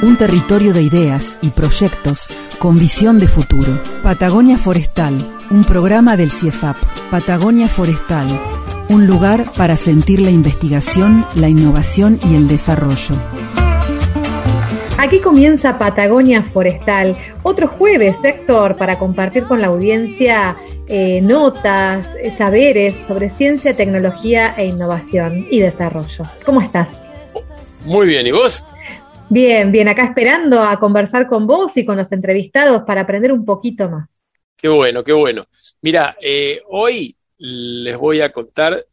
Un territorio de ideas y proyectos con visión de futuro. Patagonia Forestal, un programa del CIEFAP. Patagonia Forestal, un lugar para sentir la investigación, la innovación y el desarrollo. Aquí comienza Patagonia Forestal, otro jueves, Héctor, para compartir con la audiencia eh, notas, eh, saberes sobre ciencia, tecnología e innovación y desarrollo. ¿Cómo estás? Muy bien, ¿y vos? Bien, bien, acá esperando a conversar con vos y con los entrevistados para aprender un poquito más. Qué bueno, qué bueno. Mira, eh, hoy les voy a contar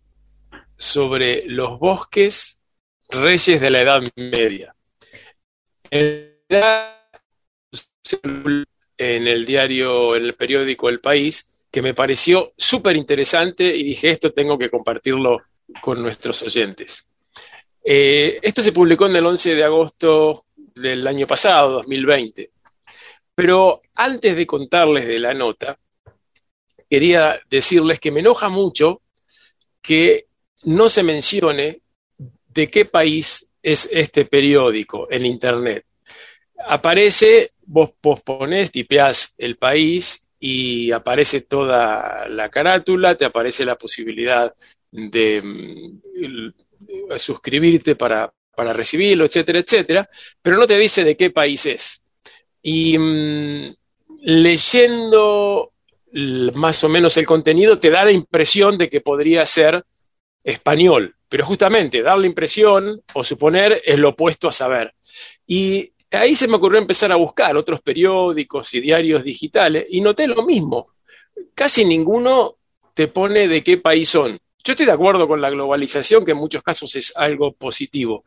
sobre los bosques reyes de la Edad Media. En el diario, en el periódico El País, que me pareció súper interesante y dije, esto tengo que compartirlo con nuestros oyentes. Eh, esto se publicó en el 11 de agosto del año pasado, 2020. Pero antes de contarles de la nota, quería decirles que me enoja mucho que no se mencione de qué país es este periódico en Internet. Aparece, vos posponés, tipeás el país y aparece toda la carátula, te aparece la posibilidad de mm, suscribirte para, para recibirlo, etcétera, etcétera, pero no te dice de qué país es. Y mm, leyendo más o menos el contenido te da la impresión de que podría ser español, pero justamente dar la impresión o suponer es lo opuesto a saber. Y ahí se me ocurrió empezar a buscar otros periódicos y diarios digitales y noté lo mismo. Casi ninguno te pone de qué país son. Yo estoy de acuerdo con la globalización, que en muchos casos es algo positivo,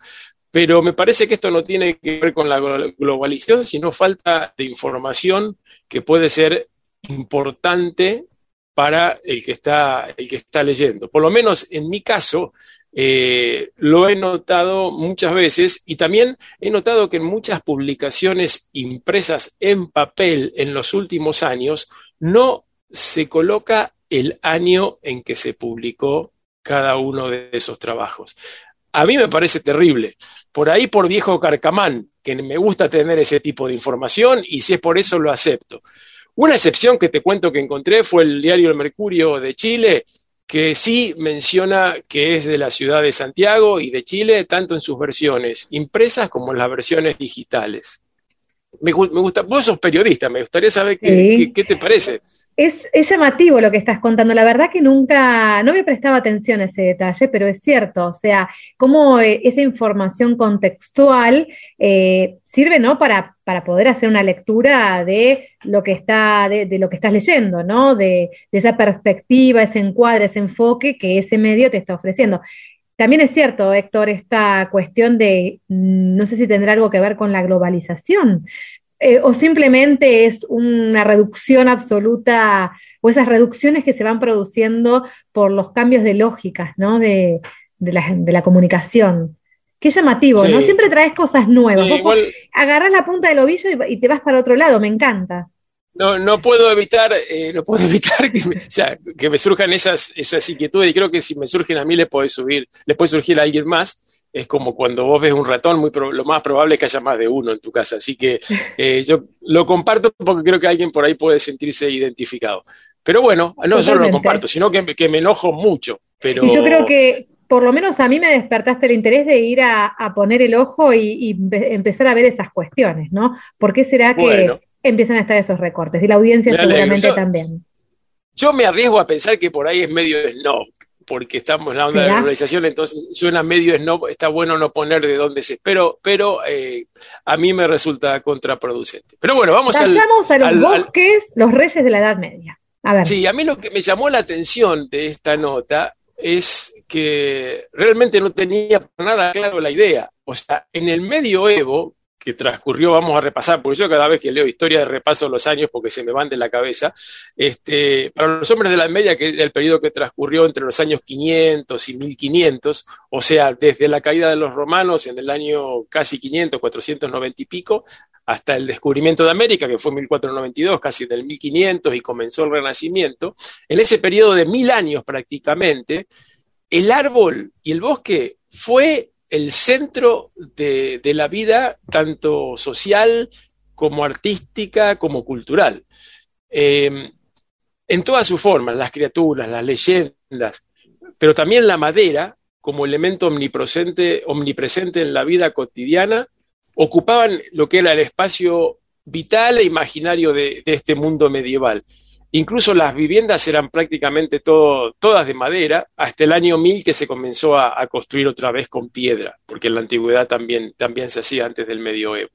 pero me parece que esto no tiene que ver con la globalización, sino falta de información que puede ser importante para el que está, el que está leyendo. Por lo menos en mi caso, eh, lo he notado muchas veces y también he notado que en muchas publicaciones impresas en papel en los últimos años no se coloca el año en que se publicó cada uno de esos trabajos. A mí me parece terrible. Por ahí por viejo carcamán, que me gusta tener ese tipo de información y si es por eso lo acepto. Una excepción que te cuento que encontré fue el diario El Mercurio de Chile, que sí menciona que es de la ciudad de Santiago y de Chile, tanto en sus versiones impresas como en las versiones digitales. Me, gusta, vos sos periodista, me gustaría saber qué, qué te parece. Es, llamativo lo que estás contando. La verdad que nunca, no me prestaba atención a ese detalle, pero es cierto. O sea, cómo eh, esa información contextual eh, sirve, ¿no? Para, para, poder hacer una lectura de lo que está, de, lo que estás leyendo, ¿no? De, de, esa perspectiva, ese encuadre, ese enfoque que ese medio te está ofreciendo. También es cierto, Héctor, esta cuestión de, mm, no sé si tendrá algo que ver con la globalización, eh, o simplemente es una reducción absoluta o esas reducciones que se van produciendo por los cambios de lógicas, ¿no? De, la, comunicación. Qué llamativo, ¿no? Siempre traes cosas nuevas. agarras la punta del ovillo y, te vas para otro lado, me encanta. No, no puedo evitar, eh, no puedo evitar que me, que me surjan esas, esas inquietudes y creo que si me surgen a mí les puede subir, les puede surgir a alguien más es como cuando vos ves un ratón, muy lo más probable es que haya más de uno en tu casa. Así que eh, yo lo comparto porque creo que alguien por ahí puede sentirse identificado. Pero bueno, no solo lo comparto, sino que, que, me enojo mucho. Pero... Y yo creo que por lo menos a mí me despertaste el interés de ir a, poner el ojo y, empezar a ver esas cuestiones, ¿no? ¿Por qué será que empiezan a estar esos recortes? Y la audiencia seguramente también. Yo me arriesgo a pensar que por ahí es medio snob, porque estamos en la onda de la globalización, entonces suena medio snob, está bueno no poner de dónde se, pero, pero eh, a mí me resulta contraproducente. Pero bueno, vamos a los bosques, los reyes de la Edad Media. A ver. Sí, a mí lo que me llamó la atención de esta nota es que realmente no tenía nada claro la idea. O sea, en el medioevo, que transcurrió, vamos a repasar, porque yo cada vez que leo historia repaso los años porque se me van de la cabeza. Este, para los hombres de la Media, que es el periodo que transcurrió entre los años 500 y 1500, o sea, desde la caída de los romanos en el año casi 500, 490 y pico, hasta el descubrimiento de América, que fue 1492, casi del 1500, y comenzó el Renacimiento, en ese periodo de mil años prácticamente, el árbol y el bosque fue el centro de, la vida, tanto social como artística, como cultural. Em, en todas sus formas, las criaturas, las leyendas, pero también la madera, como elemento omnipresente, omnipresente en la vida cotidiana, ocupaban lo que era el espacio vital e imaginario de este mundo medieval. Incluso las viviendas eran prácticamente todas de madera, hasta el año 1000 que se comenzó a, construir otra vez con piedra, porque en la antigüedad también, también se hacía antes del medioevo.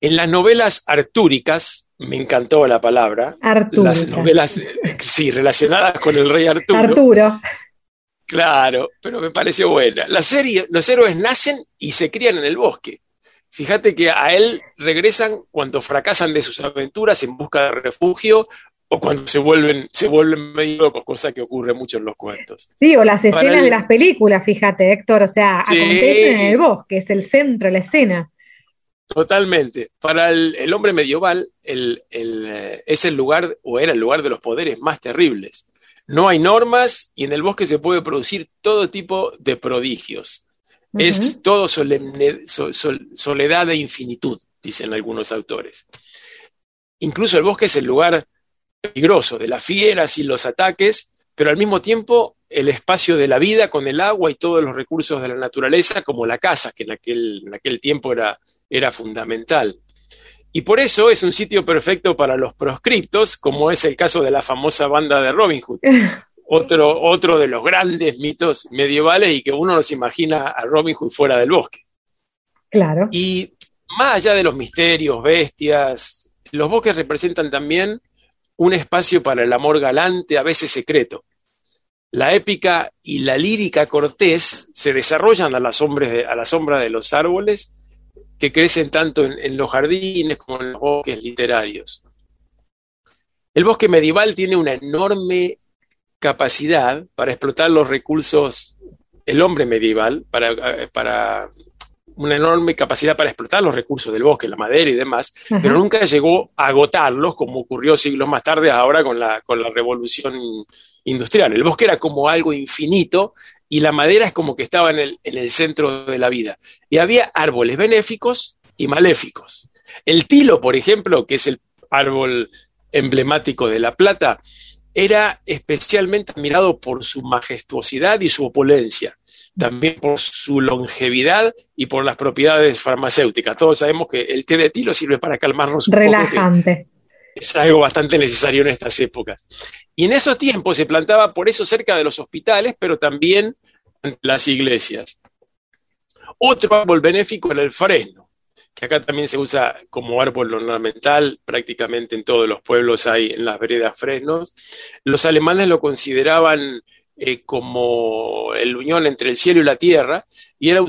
En las novelas artúricas, me encantó la palabra, las novelas, sí, relacionadas con el rey Arturo. Arturo. Claro, pero me pareció buena. La serie, los héroes nacen y se crían en el bosque. Fíjate que a él regresan cuando fracasan de sus aventuras en busca de refugio o cuando se vuelven, se vuelven medio locos, cosa que ocurre mucho en los cuentos. Sí, o las escenas de las películas, fíjate, Héctor, o sea, acontecen en el bosque, es el centro, la escena. Totalmente. Para el, hombre medieval eh, es el lugar, o era el lugar de los poderes más terribles. No hay normas y en el bosque se puede producir todo tipo de prodigios. Es todo soledad e infinitud, dicen algunos autores. Incluso el bosque es el lugar peligroso de las fieras y los ataques, pero al mismo tiempo el espacio de la vida con el agua y todos los recursos de la naturaleza, como la casa, que en aquel, en aquel tiempo era, era fundamental. Y por eso es un sitio perfecto para los proscriptos, como es el caso de la famosa banda de Robin Hood. otro, otro de los grandes mitos medievales y que uno nos imagina a Robin Hood fuera del bosque. Claro. Y más allá de los misterios, bestias, los bosques representan también un espacio para el amor galante, a veces secreto. La épica y la lírica cortés se desarrollan a la sombra de, a la sombra de los árboles que crecen tanto en, en los jardines como en los bosques literarios. El bosque medieval tiene una enorme capacidad para explotar los recursos, el hombre medieval, para, para una enorme capacidad para explotar los recursos del bosque, la madera y demás, pero nunca llegó a agotarlos, como ocurrió siglos más tarde ahora con la, con la revolución industrial. El bosque era como algo infinito y la madera es como que estaba en el, en el centro de la vida. Y había árboles benéficos y maléficos. El tilo, por ejemplo, que es el árbol emblemático de La Plata, era especialmente admirado por su majestuosidad y su opulencia, también por su longevidad y por las propiedades farmacéuticas. Todos sabemos que el té de tilo sirve para calmarnos un Relajante. es algo bastante necesario en estas épocas. Y en esos tiempos se plantaba por eso cerca de los hospitales, pero también en las iglesias. Otro árbol benéfico era el fresno que acá también se usa como árbol ornamental, prácticamente en todos los pueblos hay en las veredas fresnos. Los alemanes lo consideraban eh, como el unión entre el cielo y la tierra y era,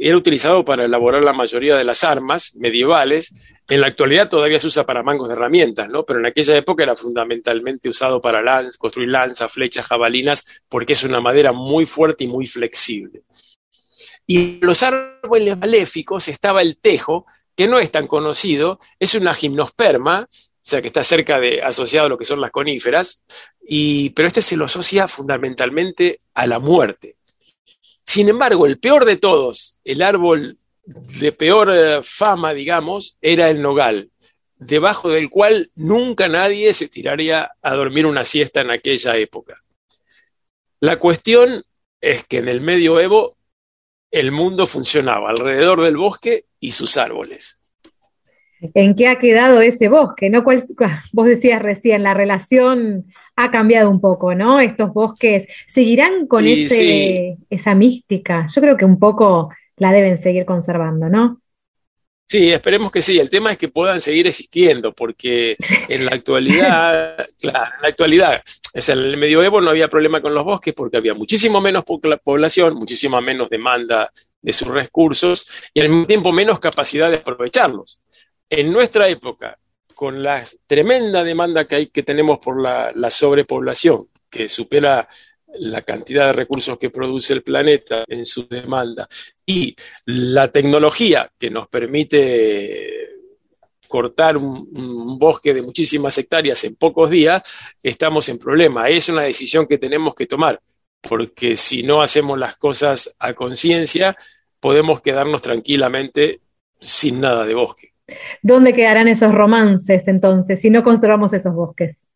era utilizado para elaborar la mayoría de las armas medievales. En la actualidad todavía se usa para mangos de herramientas, ¿no? pero en aquella época era fundamentalmente usado para construir lanzas, flechas, jabalinas, porque es una madera muy fuerte y muy flexible. Y los árboles maléficos estaba el tejo, que no es tan conocido, es una gimnosperma, o sea que está cerca de, asociado a lo que son las coníferas, y, pero este se lo asocia fundamentalmente a la muerte. Sin embargo, el peor de todos, el árbol de peor eh, fama, digamos, era el nogal, debajo del cual nunca nadie se tiraría a dormir una siesta en aquella época. La cuestión es que en el medioevo el mundo funcionaba alrededor del bosque y sus árboles. ¿En qué ha quedado ese bosque? ¿no? vos decías recién, la relación ha cambiado un poco, ¿no? Estos bosques seguirán con esa mística. Yo creo que un poco la deben seguir conservando, ¿no? Sí, esperemos que sí. El tema es que puedan seguir existiendo, porque en la actualidad, claro, en la actualidad, en el medioevo no había problema con los bosques porque había muchísimo menos población, muchísima menos demanda de sus recursos y al mismo tiempo menos capacidad de aprovecharlos. En nuestra época, con la tremenda demanda que, hay, que tenemos por la, la sobrepoblación, que supera la cantidad de recursos que produce el planeta en su demanda y la tecnología que nos permite cortar un, bosque de muchísimas hectáreas en pocos días, estamos en problema. Es una decisión que tenemos que tomar, porque si no hacemos las cosas a conciencia, podemos quedarnos tranquilamente sin nada de bosque. ¿Dónde quedarán esos romances entonces si no conservamos esos bosques?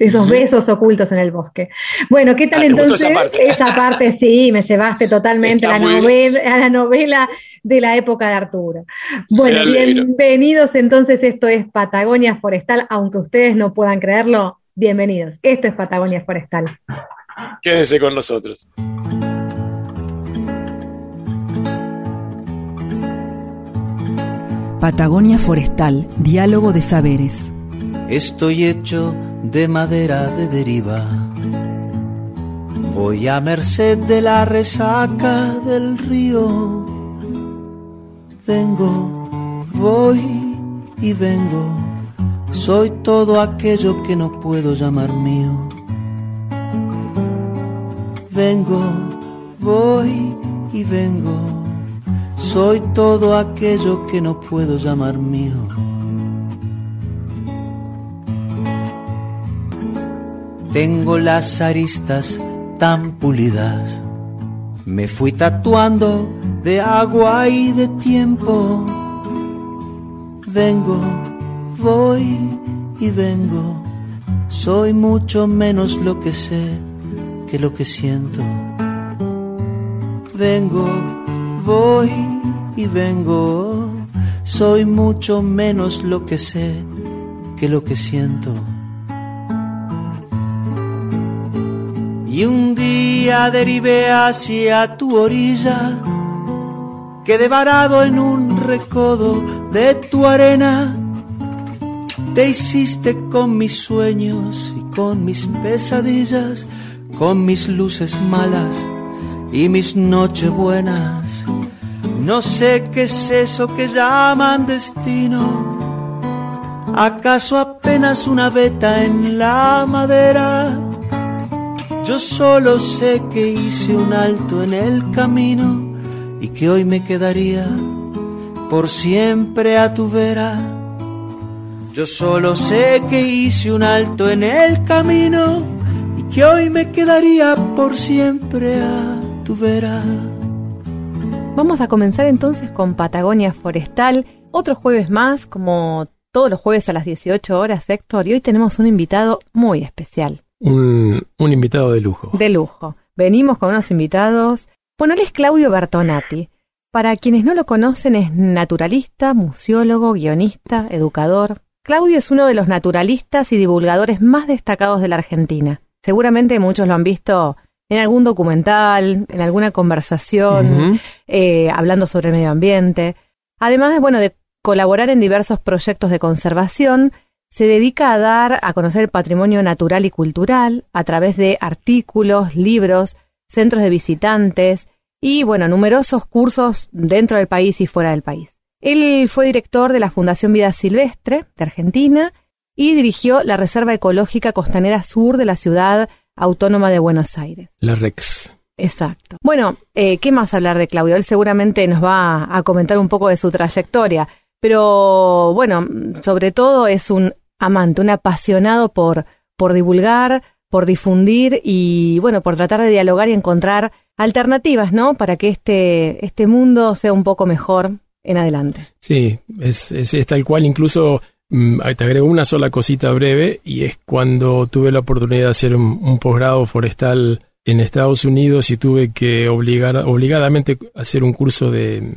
Esos besos ocultos en el bosque. Bueno, ¿qué tal Ah, ¿te gustó entonces? esa parte? Esa parte sí, me llevaste totalmente a la, novela, a la novela de la época de Arturo. Bueno, bienvenidos entonces, esto es Patagonia Forestal, aunque ustedes no puedan creerlo, bienvenidos. Esto es Patagonia Forestal. Quédense con nosotros. Patagonia Forestal, diálogo de saberes. Estoy hecho de madera de deriva. Voy a merced de la resaca del río. Vengo, voy y vengo. Soy todo aquello que no puedo llamar mío. Vengo, voy y vengo. Soy todo aquello que no puedo llamar mío. Tengo las aristas tan pulidas. Me fui tatuando de agua y de tiempo. Vengo, voy y vengo. Soy mucho menos lo que sé que lo que siento. Vengo, voy y vengo. Soy mucho menos lo que sé que lo que siento. Y un día derivé hacia tu orilla, quedé varado en un recodo de tu arena. Te hiciste con mis sueños y con mis pesadillas, con mis luces malas y mis noches buenas. No sé qué es eso que llaman destino. ¿Acaso apenas una veta en la madera? Yo solo sé que hice un alto en el camino y que hoy me quedaría por siempre a tu vera. Yo solo sé que hice un alto en el camino y que hoy me quedaría por siempre a tu vera. Vamos a comenzar entonces con Patagonia Forestal. Otro jueves más, como todos los jueves a las 18 horas, Héctor, y hoy tenemos un invitado muy especial, Un, un invitado de lujo. de lujo. Venimos con unos invitados. Bueno, él es Claudio Bertonati. Para quienes no lo conocen, es naturalista, museólogo, guionista, educador. Claudio es uno de los naturalistas y divulgadores más destacados de la Argentina. Seguramente muchos lo han visto en algún documental, en alguna conversación, eh, hablando sobre el medio ambiente. Además, bueno, de colaborar en diversos proyectos de conservación, se dedica a dar a conocer el patrimonio natural y cultural a través de artículos, libros, centros de visitantes y, bueno, numerosos cursos dentro del país y fuera del país. Él fue director de la Fundación Vida Silvestre de Argentina y dirigió la Reserva Ecológica Costanera Sur de la Ciudad Autónoma de Buenos Aires. La Rex. Exacto. Bueno, eh, ¿qué más hablar de Claudio? Él seguramente nos va a comentar un poco de su trayectoria, pero bueno, sobre todo es un amante, un apasionado por, por divulgar, por difundir y bueno, por tratar de dialogar y encontrar alternativas, ¿no? Para que este, este mundo sea un poco mejor en adelante. Sí, es, es, tal cual. Incluso mm, te agrego una sola cosita breve y es cuando tuve la oportunidad de hacer un, un posgrado forestal en Estados Unidos y tuve que obligar, obligadamente hacer un curso de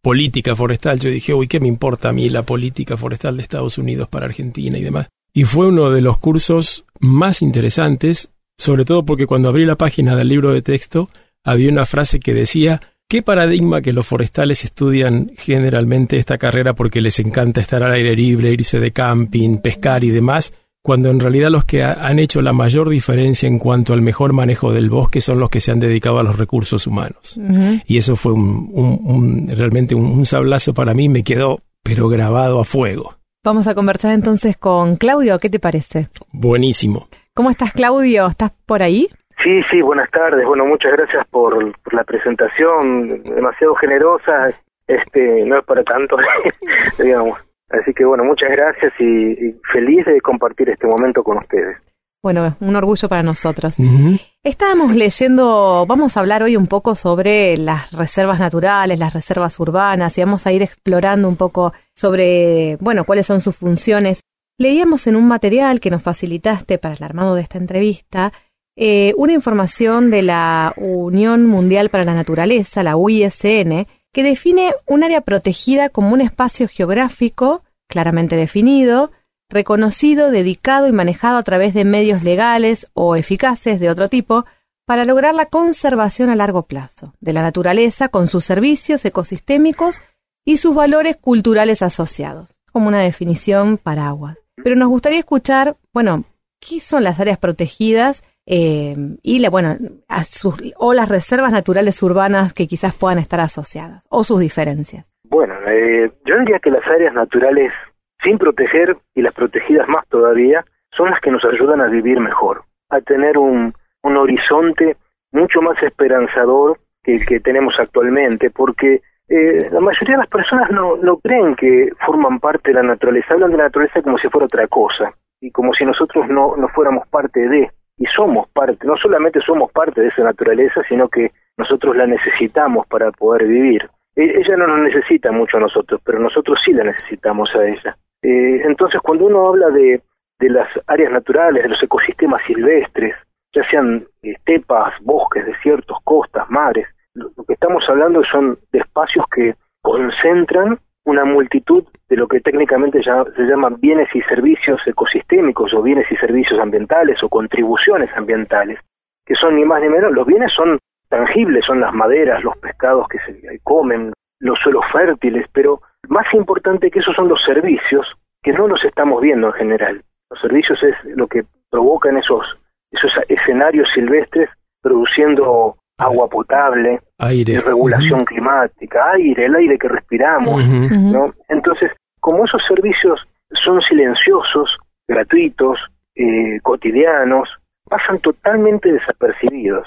política forestal. Yo dije, uy, ¿qué me importa a mí la política forestal de Estados Unidos para Argentina y demás? Y fue uno de los cursos más interesantes, sobre todo porque cuando abrí la página del libro de texto había una frase que decía, ¿Qué paradigma que los forestales estudian generalmente esta carrera porque les encanta estar al aire libre, irse de camping, pescar y demás, cuando en realidad los que ha- han hecho la mayor diferencia en cuanto al mejor manejo del bosque son los que se han dedicado a los recursos humanos. Y eso fue un, un- un- realmente un, un sablazo para mí, me quedó pero grabado a fuego. Vamos a conversar entonces con Claudio, ¿qué te parece? Buenísimo. ¿Cómo estás, Claudio? ¿Estás por ahí? Sí, sí, buenas tardes. Bueno, muchas gracias por, por la presentación, demasiado generosa. Este, no es para tanto, digamos. Así que bueno, muchas gracias y, y feliz de compartir este momento con ustedes. Bueno, un orgullo para nosotros. Estábamos leyendo, vamos a hablar hoy un poco sobre las reservas naturales, las reservas urbanas, y vamos a ir explorando un poco sobre, bueno, cuáles son sus funciones. Leíamos en un material que nos facilitaste para el armado de esta entrevista eh, una información de la Unión Mundial para la Naturaleza, la UISN, que define un área protegida como un espacio geográfico claramente definido, reconocido, dedicado y manejado a través de medios legales o eficaces de otro tipo para lograr la conservación a largo plazo de la naturaleza con sus servicios ecosistémicos y sus valores culturales asociados, como una definición paraguas. Pero nos gustaría escuchar, bueno, ¿qué son las áreas protegidas eh, y la, bueno, o las reservas naturales urbanas que quizás puedan estar asociadas o sus diferencias? Bueno, eh, yo diría que las áreas naturales sin proteger y las protegidas más todavía son las que nos ayudan a vivir mejor, a tener un, un horizonte mucho más esperanzador que el que tenemos actualmente, porque eh, la mayoría de las personas no, no creen que forman parte de la naturaleza, hablan de la naturaleza como si fuera otra cosa y como si nosotros no, no fuéramos parte de, y somos parte, no solamente somos parte de esa naturaleza, sino que nosotros la necesitamos para poder vivir. E- Ella no nos necesita mucho a nosotros, pero nosotros sí la necesitamos a ella. Eh, entonces, cuando uno habla de, de las áreas naturales, de los ecosistemas silvestres, ya sean estepas, bosques, desiertos, costas, mares, lo que estamos hablando son de espacios que concentran una multitud de lo que técnicamente se llaman bienes y servicios ecosistémicos o bienes y servicios ambientales o contribuciones ambientales, que son ni más ni menos, los bienes son tangibles, son las maderas, los pescados que se comen, los suelos fértiles, pero más importante que eso son los servicios que no los estamos viendo en general. Los servicios es lo que provocan esos, esos escenarios silvestres produciendo agua potable, Aire. regulación climática, aire, el aire que respiramos. ¿no? Entonces, como esos servicios son silenciosos, gratuitos, eh, cotidianos, pasan totalmente desapercibidos.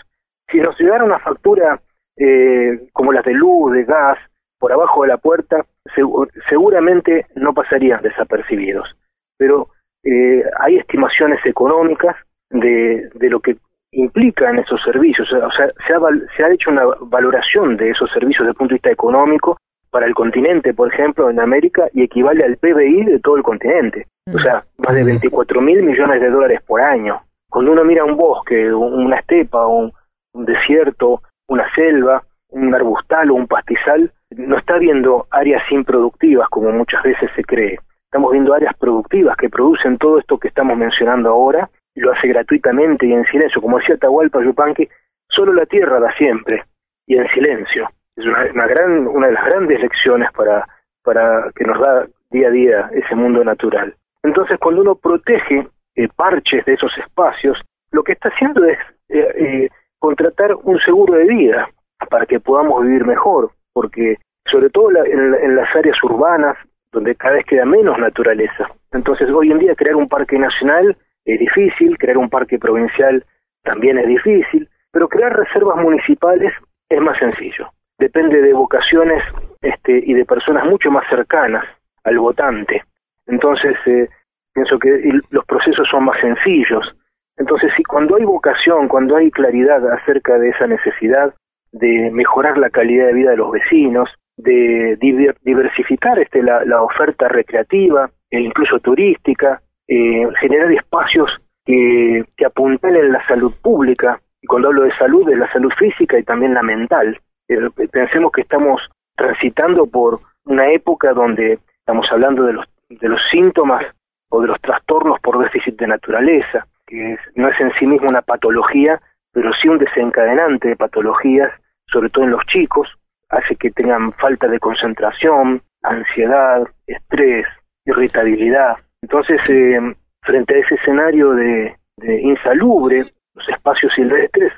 Si nos llegara una factura eh, como las de luz, de gas, por abajo de la puerta, segu- seguramente no pasarían desapercibidos. Pero eh, hay estimaciones económicas de, de lo que implican esos servicios. O sea, se ha, se ha hecho una valoración de esos servicios desde el punto de vista económico para el continente, por ejemplo, en América, y equivale al PBI de todo el continente. O sea, más de 24 mil millones de dólares por año. Cuando uno mira un bosque, un- una estepa, un, un desierto, una selva, un arbustal o un pastizal, no está viendo áreas improductivas como muchas veces se cree. Estamos viendo áreas productivas que producen todo esto que estamos mencionando ahora lo hace gratuitamente y en silencio. Como decía Tahualpa Yupanqui, solo la tierra da siempre y en silencio. Es una, una gran, una de las grandes lecciones para, para que nos da día a día ese mundo natural. Entonces, cuando uno protege eh, parches de esos espacios, lo que está haciendo es eh, eh, contratar un seguro de vida para que podamos vivir mejor, porque sobre todo la- en, en las áreas urbanas, donde cada vez queda menos naturaleza. Entonces, hoy en día crear un parque nacional es difícil, crear un parque provincial también es difícil, pero crear reservas municipales es más sencillo. Depende de vocaciones este, y de personas mucho más cercanas al votante. Entonces, eh, pienso que los procesos son más sencillos. Entonces, si cuando hay vocación, cuando hay claridad acerca de esa necesidad de mejorar la calidad de vida de los vecinos, de diver- diversificar este, la, la oferta recreativa e incluso turística, eh, generar espacios que, que apuntalen la salud pública, y cuando hablo de salud, es la salud física y también la mental. Eh, pensemos que estamos transitando por una época donde estamos hablando de los, de los síntomas o de los trastornos por déficit de naturaleza, que no es en sí mismo una patología, pero sí un desencadenante de patologías, sobre todo en los chicos, hace que tengan falta de concentración, ansiedad, estrés, irritabilidad. Entonces, eh, frente a ese escenario de, de insalubre, los espacios silvestres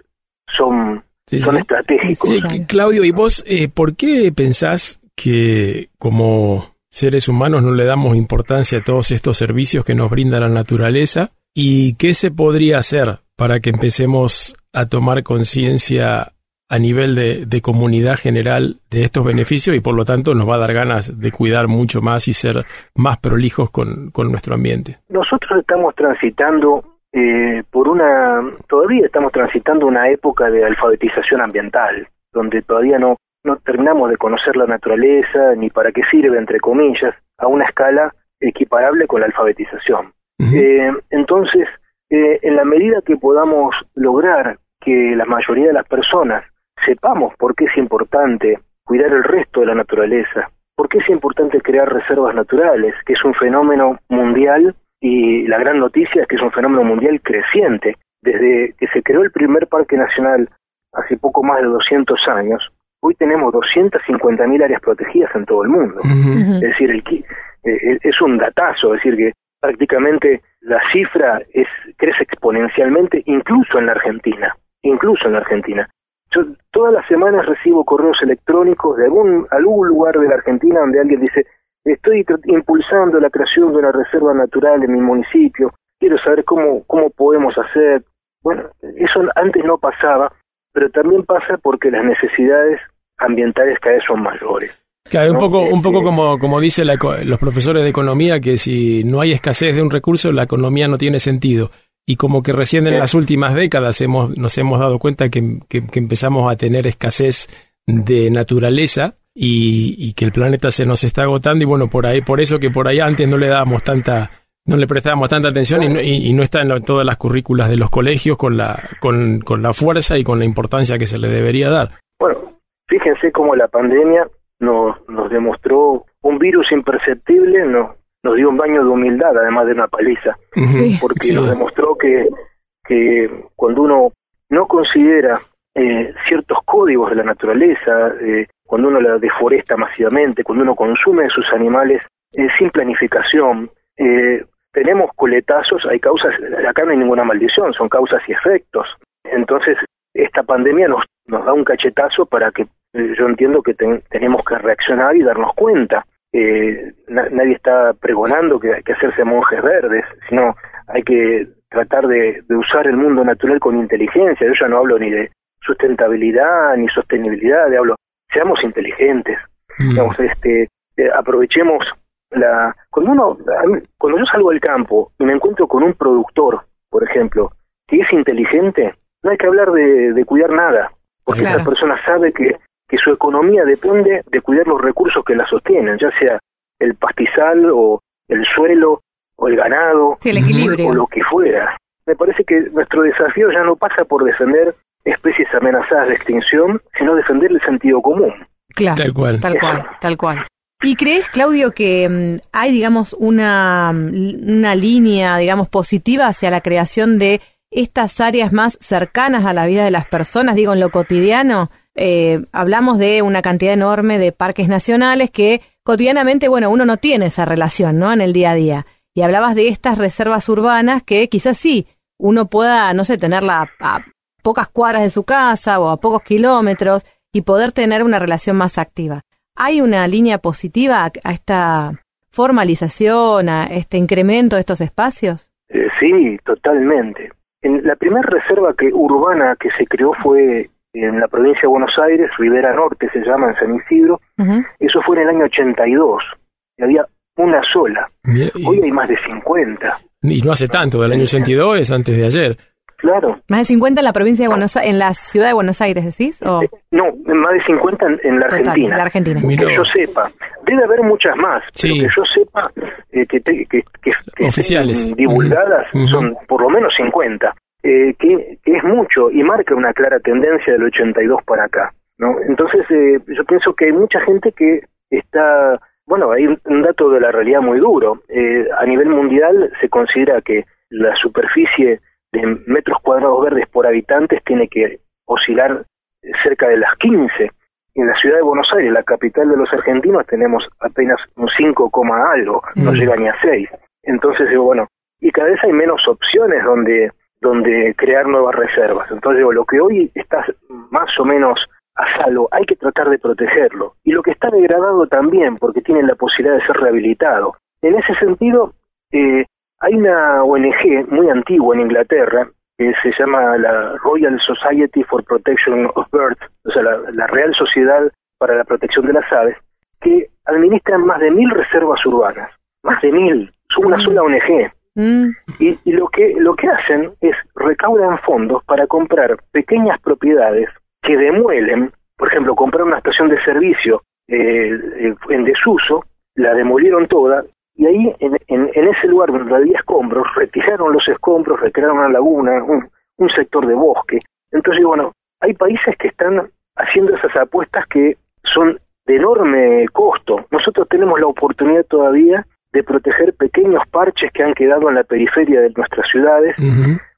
son, Sí, son sí. estratégicos. Sí, Claudio, ¿y vos eh, por qué pensás que como seres humanos no le damos importancia a todos estos servicios que nos brinda la naturaleza? ¿Y qué se podría hacer para que empecemos a tomar conciencia a nivel de, de comunidad general de estos beneficios y por lo tanto nos va a dar ganas de cuidar mucho más y ser más prolijos con, con nuestro ambiente? Nosotros estamos transitando eh, por una, todavía estamos transitando una época de alfabetización ambiental, donde todavía no, no terminamos de conocer la naturaleza ni para qué sirve, entre comillas, a una escala equiparable con la alfabetización. Eh, entonces, eh, en la medida que podamos lograr que la mayoría de las personas sepamos por qué es importante cuidar el resto de la naturaleza, por qué es importante crear reservas naturales, que es un fenómeno mundial y la gran noticia es que es un fenómeno mundial creciente. Desde que se creó el primer parque nacional hace poco más de 200 años, hoy tenemos 250.000 áreas protegidas en todo el mundo. Es decir, el, qui- eh, es un datazo, es decir, que prácticamente la cifra es crece exponencialmente, incluso en la Argentina, incluso en la Argentina. Yo todas las semanas recibo correos electrónicos de algún, algún lugar de la Argentina donde alguien dice, estoy impulsando la creación de una reserva natural en mi municipio, quiero saber cómo, cómo podemos hacer. Bueno, eso antes no pasaba, pero también pasa porque las necesidades ambientales cada vez son mayores. Claro, un poco, un poco Este- como, como dice la eco- los profesores de economía, que si no hay escasez de un recurso, la economía no tiene sentido. Y como que recién en las últimas décadas hemos, nos hemos dado cuenta que, que- que empezamos a tener escasez de naturaleza y, y que el planeta se nos está agotando y bueno, por ahí, por eso que por ahí antes no le dábamos tanta, no le prestábamos tanta atención y no, y- y no está en todas las currículas de los colegios con la, con, con la fuerza y con la importancia que se le debería dar. Bueno, fíjense cómo la pandemia nos, nos demostró un virus imperceptible, nos, nos dio un baño de humildad, además de una paliza. Sí. porque Sí. nos demostró que, que cuando uno no considera eh, ciertos códigos de la naturaleza, eh, cuando uno la deforesta masivamente, cuando uno consume sus animales eh, sin planificación, eh, tenemos coletazos, hay causas, acá no hay ninguna maldición, son causas y efectos. Entonces, esta pandemia nos, nos da un cachetazo para que eh, yo entiendo que ten- tenemos que reaccionar y darnos cuenta. Eh, na- nadie está pregonando que hay que hacerse monjes verdes, sino hay que tratar de, de usar el mundo natural con inteligencia. Yo ya no hablo ni de sustentabilidad ni sostenibilidad, de hablo, seamos inteligentes, Mm. digamos, este, eh, aprovechemos la cuando uno mí- cuando yo salgo al campo y me encuentro con un productor, por ejemplo, que es inteligente, no hay que hablar de, de cuidar nada, porque Claro. esa persona sabe que, que su economía depende de cuidar los recursos que la sostienen, ya sea el pastizal o el suelo o el ganado Sí, el Ujú. o lo que fuera. Me parece que nuestro desafío ya no pasa por defender especies amenazadas de extinción, sino defender el sentido común. Claro. Tal cual. Tal cual, tal cual. ¿Y crees, Claudio, que mm, hay, digamos, una, mm, una línea, digamos, positiva hacia la creación de estas áreas más cercanas a la vida de las personas, digo, en lo cotidiano? Eh, hablamos de una cantidad enorme de parques nacionales que cotidianamente, bueno, uno no tiene esa relación, ¿no? En el día a día. Y hablabas de estas reservas urbanas que quizás sí, uno pueda, no sé, tenerla a, pocas cuadras de su casa o a pocos kilómetros y poder tener una relación más activa. ¿Hay una línea positiva a, a esta formalización, a este incremento de estos espacios? Eh, sí, totalmente. En la primera reserva que urbana que se creó fue en la provincia de Buenos Aires, Ribera Norte se llama, en San Isidro. Ujú. Eso fue en el año 82. Y había una sola. Mira, y- Hoy hay más de 50. Y no hace tanto, del año 82 es antes de ayer. Claro. Más de 50 en la provincia de Buenos Aires, en la ciudad de Buenos Aires, decís? O Eh, No, más de 50 en, en la total, Argentina. en la Argentina. Que yo sepa. Debe haber muchas más, Sí. pero que yo sepa eh, que, que, que- que Oficiales. divulgadas Ujú. son por lo menos 50, eh, que, que es mucho y marca una clara tendencia del 82 para acá. ¿no? Entonces, eh, yo pienso que hay mucha gente que está, bueno, hay un, dato de la realidad muy duro. Eh, a nivel mundial se considera que la superficie de metros cuadrados verdes por habitantes tiene que oscilar cerca de las 15. En la ciudad de Buenos Aires, la capital de los argentinos, tenemos apenas un 5, coma algo, no Mm. llega ni a 6. Entonces, digo, bueno, y cada vez hay menos opciones donde, donde crear nuevas reservas. Entonces lo que hoy está más o menos a salvo, hay que tratar de protegerlo. Y lo que está degradado también, porque tiene la posibilidad de ser rehabilitado. En ese sentido, eh, hay una ONG muy antigua en Inglaterra que se llama la Royal Society for Protection of Birds, o sea, la, Real Sociedad para la Protección de las Aves, que administran más de mil reservas urbanas, más de mil, son una mm. sola ONG. Mm. Y, lo que lo que hacen es recaudan fondos para comprar pequeñas propiedades que demuelen, por ejemplo, comprar una estación de servicio eh, eh, en desuso, la demolieron toda y ahí en, en, ese lugar donde había escombros, retiraron los escombros, retiraron una laguna, un, un sector de bosque. Entonces, bueno, hay países que están haciendo esas apuestas que son de enorme costo. Nosotros tenemos la oportunidad todavía de proteger pequeños parches que han quedado en la periferia de nuestras ciudades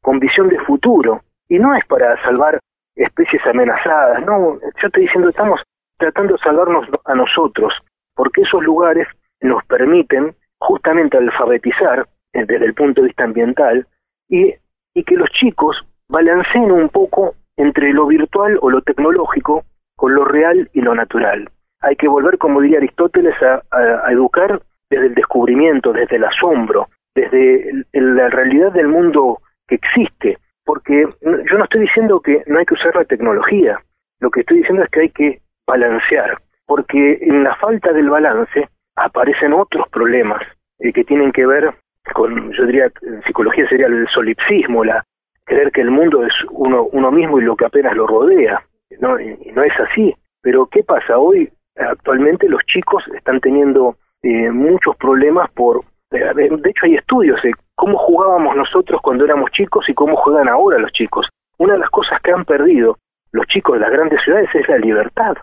con visión de futuro. Y no es para salvar especies amenazadas, no, yo estoy diciendo, estamos tratando de salvarnos a nosotros, porque esos lugares nos permiten justamente alfabetizar eh, desde el punto de vista ambiental y, y que los chicos balanceen un poco entre lo virtual o lo tecnológico con lo real y lo natural. Hay que volver, como diría Aristóteles, a, a, educar desde el descubrimiento, desde el asombro, desde la realidad del mundo que existe, porque yo no estoy diciendo que no hay que usar la tecnología, lo que estoy diciendo es que hay que balancear, porque en la falta del balance aparecen otros problemas eh, que tienen que ver con, yo diría, en psicología sería el solipsismo, la creer que el mundo es uno, uno mismo y lo que apenas lo rodea, ¿no? Y, no es así. Pero ¿qué pasa? Hoy, actualmente, los chicos están teniendo eh, muchos problemas por... De hecho, hay estudios de cómo jugábamos nosotros cuando éramos chicos y cómo juegan ahora los chicos. Una de las cosas que han perdido los chicos de las grandes ciudades es la libertad,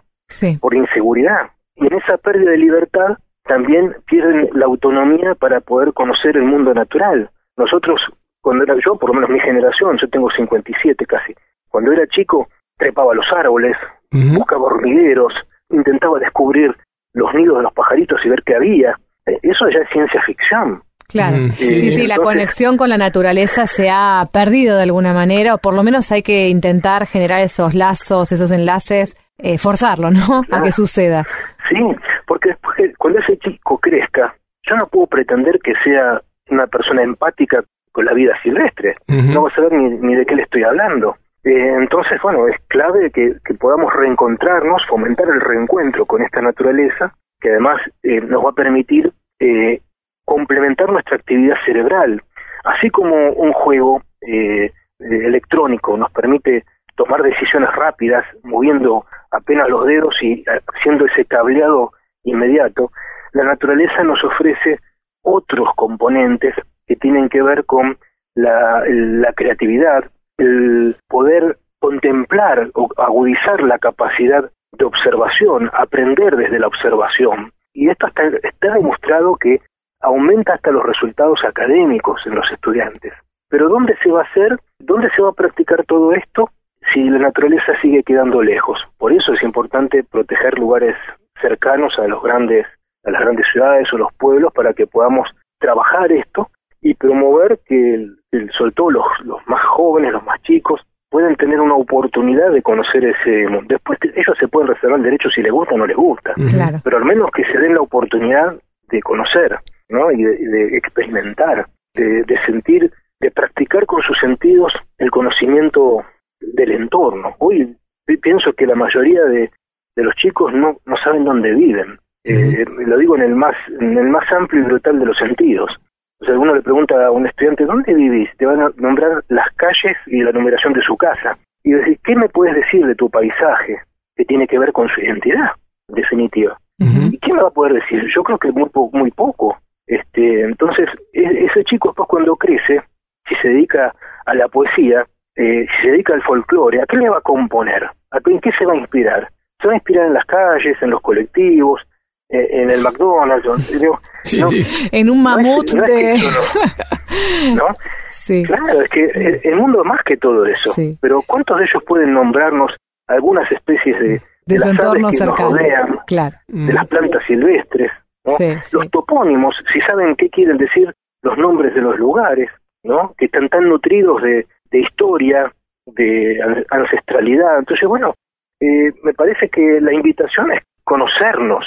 por inseguridad. Y en esa pérdida de libertad también pierden la autonomía para poder conocer el mundo natural. Nosotros, cuando era yo, por lo menos mi generación, yo tengo 57 casi, cuando era chico trepaba los árboles, buscaba hormigueros, intentaba descubrir los nidos de los pajaritos y ver qué había. Eh, eso ya es ciencia ficción. Claro, mm, sí, sí, sí, la conexión con la naturaleza se ha perdido de alguna manera, o por lo menos hay que intentar generar esos lazos, esos enlaces, eh, forzarlo, ¿no? A que suceda. Sí, porque después, cuando ese chico crezca, yo no puedo pretender que sea una persona empática con la vida silvestre, no va a saber ni, ni de qué le estoy hablando. Eh, entonces, bueno, es clave que, podamos reencontrarnos, fomentar el reencuentro con esta naturaleza, que además eh, nos va a permitir eh, complementar nuestra actividad cerebral, así como un juego electrónico nos permite tomar decisiones rápidas, moviendo apenas los dedos y haciendo ese cableado inmediato, la naturaleza nos ofrece otros componentes que tienen que ver con la creatividad, el poder contemplar o agudizar la capacidad de observación, aprender desde la observación. Y esto está, está demostrado que aumenta hasta los resultados académicos en los estudiantes. Pero ¿dónde se va a hacer? ¿Dónde se va a practicar todo esto si la naturaleza sigue quedando lejos? Por eso es importante proteger lugares cercanos a los grandes a las grandes ciudades o los pueblos para que podamos trabajar esto y promover que el, sobre todo los, los más jóvenes, los más chicos, pueden tener una oportunidad de conocer ese mundo. Después ellos se pueden reservar el derecho si les gusta o no les gusta, pero al menos que se den la oportunidad de conocer. ¿no? y de, experimentar, de, sentir, de practicar con sus sentidos el conocimiento del entorno. Hoy pienso que la mayoría de, de los chicos no, no saben dónde viven. Eh, lo digo en el más en el más amplio y brutal de los sentidos. O sea, uno le pregunta a un estudiante, ¿dónde vivís? Te van a nombrar las calles y la numeración de su casa. Y decir, ¿qué me puedes decir de tu paisaje que tiene que ver con su identidad, definitiva? ¿Y qué me va a poder decir? Yo creo que muy, muy poco. Este, entonces, e, ese chico después cuando crece, si se dedica a la poesía, eh, si se dedica al folclore, ¿a qué le va a componer? ¿A ¿En qué se va a inspirar? Se va a inspirar en las calles, en los colectivos, eh, en el McDonald's, en un mamut de... ¿no? Sí. Claro, es que el, mundo es más que todo eso. Pero ¿cuántos de ellos pueden nombrarnos algunas especies de, de, su entorno cercano? claro. de las plantas silvestres, los topónimos, si saben qué quieren decir los nombres de los lugares, ¿no? Que están tan nutridos de, de historia, de an- ancestralidad. Entonces, bueno, eh, me parece que la invitación es conocernos,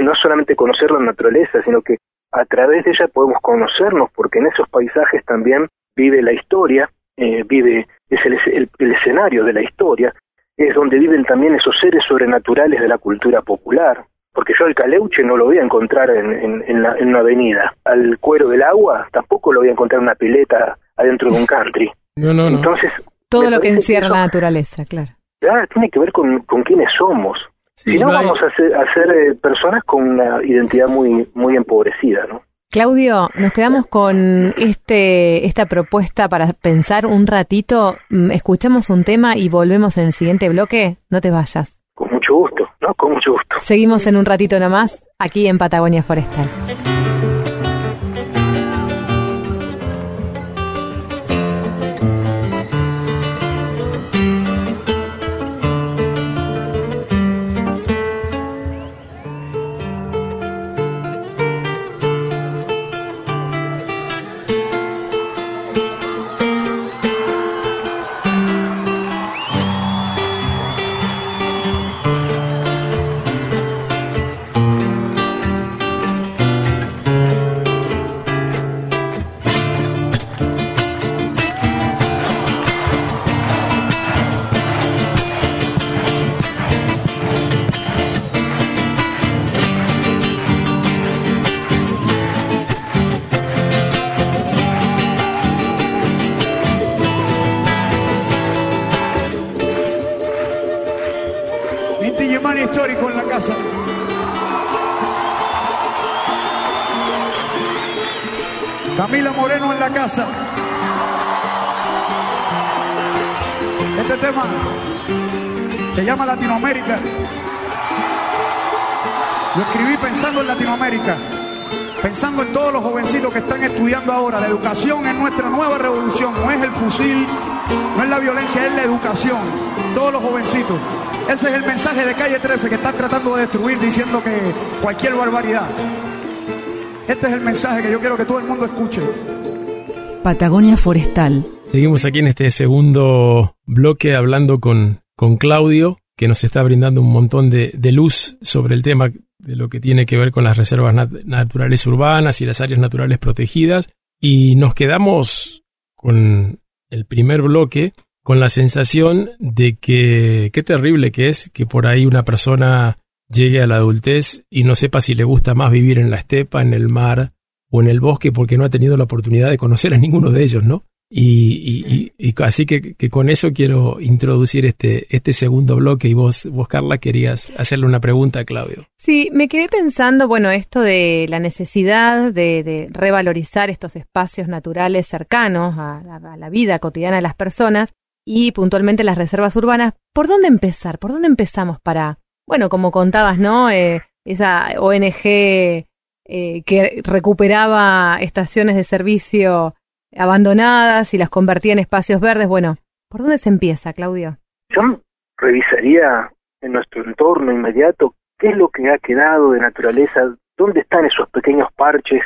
no solamente conocer la naturaleza, sino que a través de ella podemos conocernos, porque en esos paisajes también vive la historia, eh, vive es el, el- el escenario de la historia, es donde viven también esos seres sobrenaturales de la cultura popular. Porque yo al caleuche no lo voy a encontrar en, en, en la- en una avenida. Al cuero del agua tampoco lo voy a encontrar en una pileta adentro de un country. No, no, no. Entonces, Todo lo que encierra eso, la naturaleza, claro. ah, tiene que ver con, con quiénes somos. Sí, si no, no hay- vamos a ser, a ser, eh, personas con una identidad muy, muy empobrecida, ¿no? Claudio, nos quedamos con este esta propuesta para pensar un ratito. Mm, Escuchamos un tema y volvemos en el siguiente bloque. No te vayas. Con mucho gusto, ¿no? Con mucho gusto. Seguimos en un ratito nomás aquí en Patagonia Forestal. Este tema se llama Latinoamérica. Lo escribí pensando en Latinoamérica, pensando en todos los jovencitos que están estudiando ahora. La educación es nuestra nueva revolución, no es el fusil, no es la violencia, es la educación. Todos los jovencitos. Ese es el mensaje de Calle 13 que están tratando de destruir diciendo que cualquier barbaridad. Este es el mensaje que yo quiero que todo el mundo escuche. Patagonia Forestal. Seguimos aquí en este segundo bloque hablando con, con Claudio, que nos está brindando un montón de, de luz sobre el tema de lo que tiene que ver con las reservas nat- naturales urbanas y las áreas naturales protegidas. Y nos quedamos con el primer bloque con la sensación de que qué terrible que es que por ahí una persona llegue a la adultez y no sepa si le gusta más vivir en la estepa, en el mar o en el bosque porque no ha tenido la oportunidad de conocer a ninguno de ellos, ¿no? Y, así que, con eso quiero introducir este, este segundo bloque y vos, vos, Carla, querías hacerle una pregunta a Claudio. Sí, me quedé pensando, bueno, esto de la necesidad de, revalorizar estos espacios naturales cercanos a la, a la vida cotidiana de las personas y puntualmente las reservas urbanas. ¿Por dónde empezar? ¿Por dónde empezamos para, bueno, como contabas, ¿no? Eh, esa ONG eh, que recuperaba estaciones de servicio abandonadas y las convertía en espacios verdes. Bueno, ¿por dónde se empieza, Claudio? Yo revisaría en nuestro entorno inmediato qué es lo que ha quedado de naturaleza, dónde están esos pequeños parches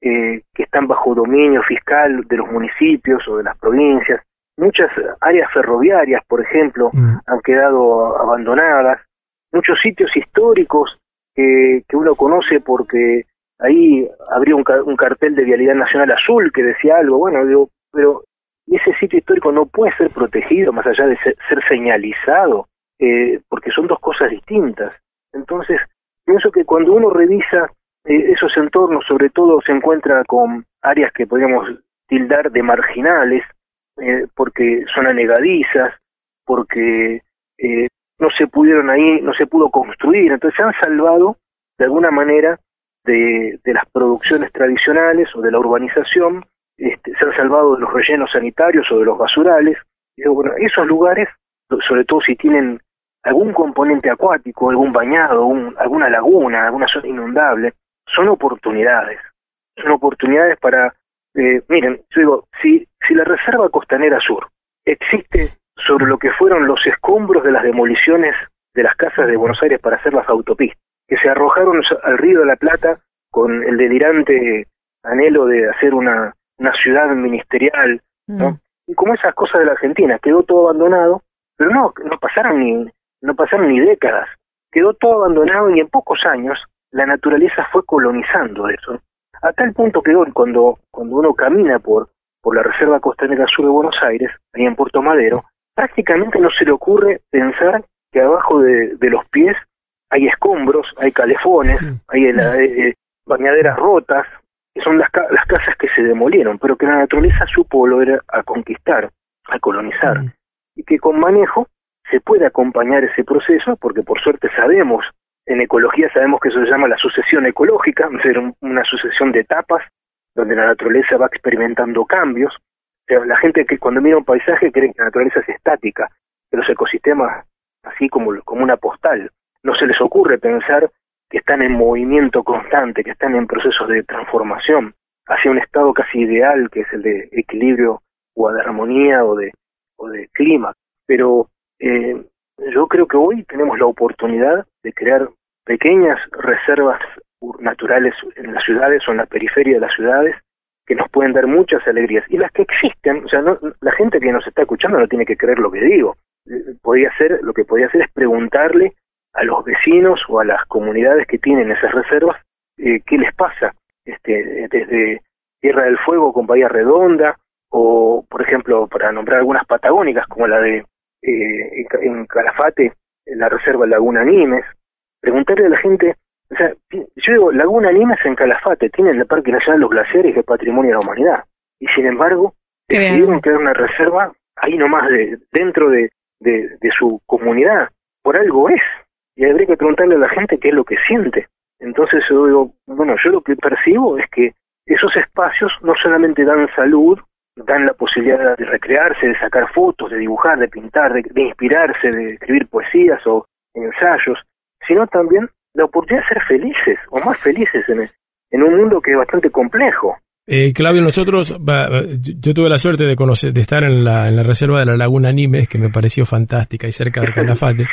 eh, que están bajo dominio fiscal de los municipios o de las provincias. Muchas áreas ferroviarias, por ejemplo, Mm. han quedado abandonadas. Muchos sitios históricos que, que uno conoce porque ahí habría un, un cartel de Vialidad Nacional Azul que decía algo. Bueno, digo, pero ese sitio histórico no puede ser protegido más allá de ser, ser señalizado, eh, porque son dos cosas distintas. Entonces, pienso que cuando uno revisa eh, esos entornos, sobre todo se encuentra con áreas que podríamos tildar de marginales, eh, porque son anegadizas, porque no se pudieron ahí, no se pudo construir, entonces se han salvado de alguna manera de, las producciones tradicionales o de la urbanización, este, se salvado de los rellenos sanitarios o de los basurales. Digo, bueno, esos lugares, sobre todo si tienen algún componente acuático, algún bañado, un- alguna laguna, alguna zona inundable, son oportunidades. Son oportunidades para, eh, miren, yo digo, si, si la Reserva Costanera Sur existe sobre lo que fueron los escombros de las demoliciones de las casas de Buenos Aires para hacer las autopistas, que se arrojaron al río de la Plata con el delirante anhelo de hacer una, una ciudad ministerial, ¿no? Mm. Y como esas cosas de la Argentina, quedó todo abandonado, pero no, no pasaron ni, no pasaron ni décadas, quedó todo abandonado y en pocos años la naturaleza fue colonizando eso. A tal punto que hoy cuando, cuando uno camina por, por la Reserva Costanera Sur de Buenos Aires, ahí en Puerto Madero, prácticamente no se le ocurre pensar que abajo de, de los pies hay escombros, hay calefones, hay eh, eh, bañaderas rotas, que son las, las casas que se demolieron, pero que la naturaleza supo volver a conquistar, a colonizar, y que con manejo se puede acompañar ese proceso, porque por suerte sabemos, en ecología sabemos que eso se llama la sucesión ecológica, es decir, una sucesión de etapas, donde la naturaleza va experimentando cambios. O sea, la gente que cuando mira un paisaje cree que la naturaleza es estática, que los ecosistemas, así como, como una postal, no se les ocurre pensar que están en movimiento constante, que están en procesos de transformación hacia un estado casi ideal, que es el de equilibrio o de armonía o de, o de clima. Pero eh, yo creo que hoy tenemos la oportunidad de crear pequeñas reservas ur- naturales en las ciudades o en la periferia de las ciudades que nos pueden dar muchas alegrías. Y las que existen, o sea, no, la gente que nos está escuchando no tiene que creer lo que digo. Eh, Podría ser, lo que podría hacer es preguntarle a los vecinos o a las comunidades que tienen esas reservas eh, qué les pasa este, desde Tierra del Fuego con Bahía Redonda o, por ejemplo, para nombrar algunas patagónicas como la de eh, en Ca- en Calafate, en la reserva Laguna Nimes, preguntarle a la gente, o sea, yo digo, Laguna Nimes en Calafate, tienen el Parque Nacional Los Glaciares, que es Patrimonio de la Humanidad, y sin embargo, Qué bien. decidieron crear una reserva ahí nomás de, dentro de, de, de su comunidad, por algo es, y habría que preguntarle a la gente qué es lo que siente. Entonces yo digo, bueno, yo lo que percibo es que esos espacios no solamente dan salud, dan la posibilidad de recrearse, de sacar fotos, de dibujar, de pintar, de, inspirarse, de escribir poesías o ensayos, sino también la oportunidad de ser felices o más felices en, en un mundo que es bastante complejo. Eh, Claudio, nosotros, yo tuve la suerte de conocer, de estar en la, en la reserva de la Laguna Nimes, que me pareció fantástica y cerca de Calafate.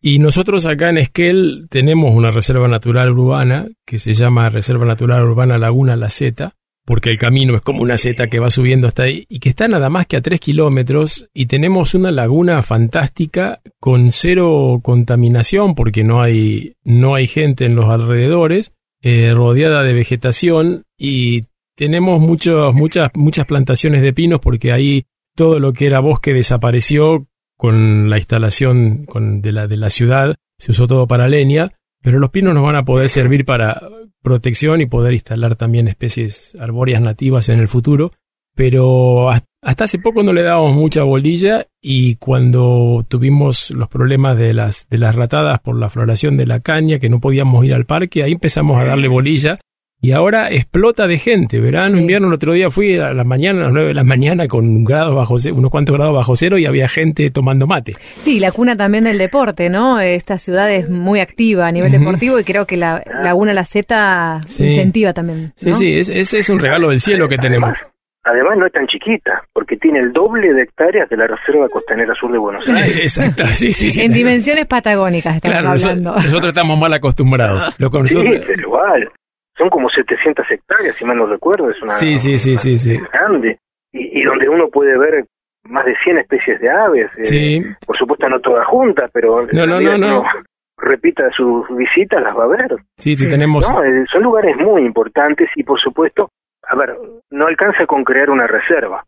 Y nosotros acá en Esquel tenemos una reserva natural urbana que se llama Reserva Natural Urbana Laguna La Zeta, porque el camino es como una zeta que va subiendo hasta ahí y que está nada más que a tres kilómetros y tenemos una laguna fantástica con cero contaminación porque no hay, no hay gente en los alrededores, eh, rodeada de vegetación y tenemos muchos, muchas, muchas plantaciones de pinos porque ahí todo lo que era bosque desapareció con la instalación con, de, la, de la ciudad, se usó todo para leña, pero los pinos nos van a poder servir para protección y poder instalar también especies arbóreas nativas en el futuro, pero has- hasta hace poco no le dábamos mucha bolilla y cuando tuvimos los problemas de las, de las ratadas por la floración de la caña, que no podíamos ir al parque, ahí empezamos a darle bolilla y ahora explota de gente. Verano, Sí. invierno, el otro día fui a la mañana, a las 9 de la mañana, con grados bajo unos cuantos grados bajo cero y había gente tomando mate. Sí, la cuna también del deporte, ¿no? Esta ciudad es muy activa a nivel deportivo y creo que la Laguna La Z Sí. incentiva también. Sí, ¿no? sí, es- ese es un regalo del cielo que tenemos. Además, además no es tan chiquita, porque tiene el doble de hectáreas de la Reserva Costanera Sur de Buenos Aires. Exacto, sí, sí, sí. En dimensiones patagónicas estamos Claro, hablando. nosotros estamos mal acostumbrados. Lo con Sí, nosotros- pero igual. Son como 700 hectáreas, si mal no recuerdo. Es una, Sí, sí, sí, sí, sí. es grande. Y, y donde uno puede ver más de 100 especies de aves. eh, Sí, Por supuesto, no todas juntas, pero No, no, no, no. uno repita sus visitas, las va a ver. sí, sí, Sí. tenemos... No, eh, son lugares muy importantes y, por supuesto, a ver, no alcanza con crear una reserva.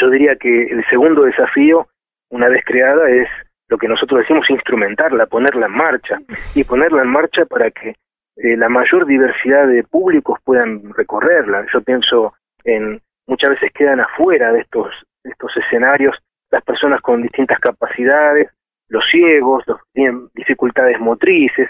Yo diría que el segundo desafío, una vez creada, es lo que nosotros decimos instrumentarla, ponerla en marcha. Y ponerla en marcha para que eh, la mayor diversidad de públicos puedan recorrerla. Yo pienso en muchas veces quedan afuera de estos, de estos escenarios las personas con distintas capacidades, los ciegos, los que tienen dificultades motrices.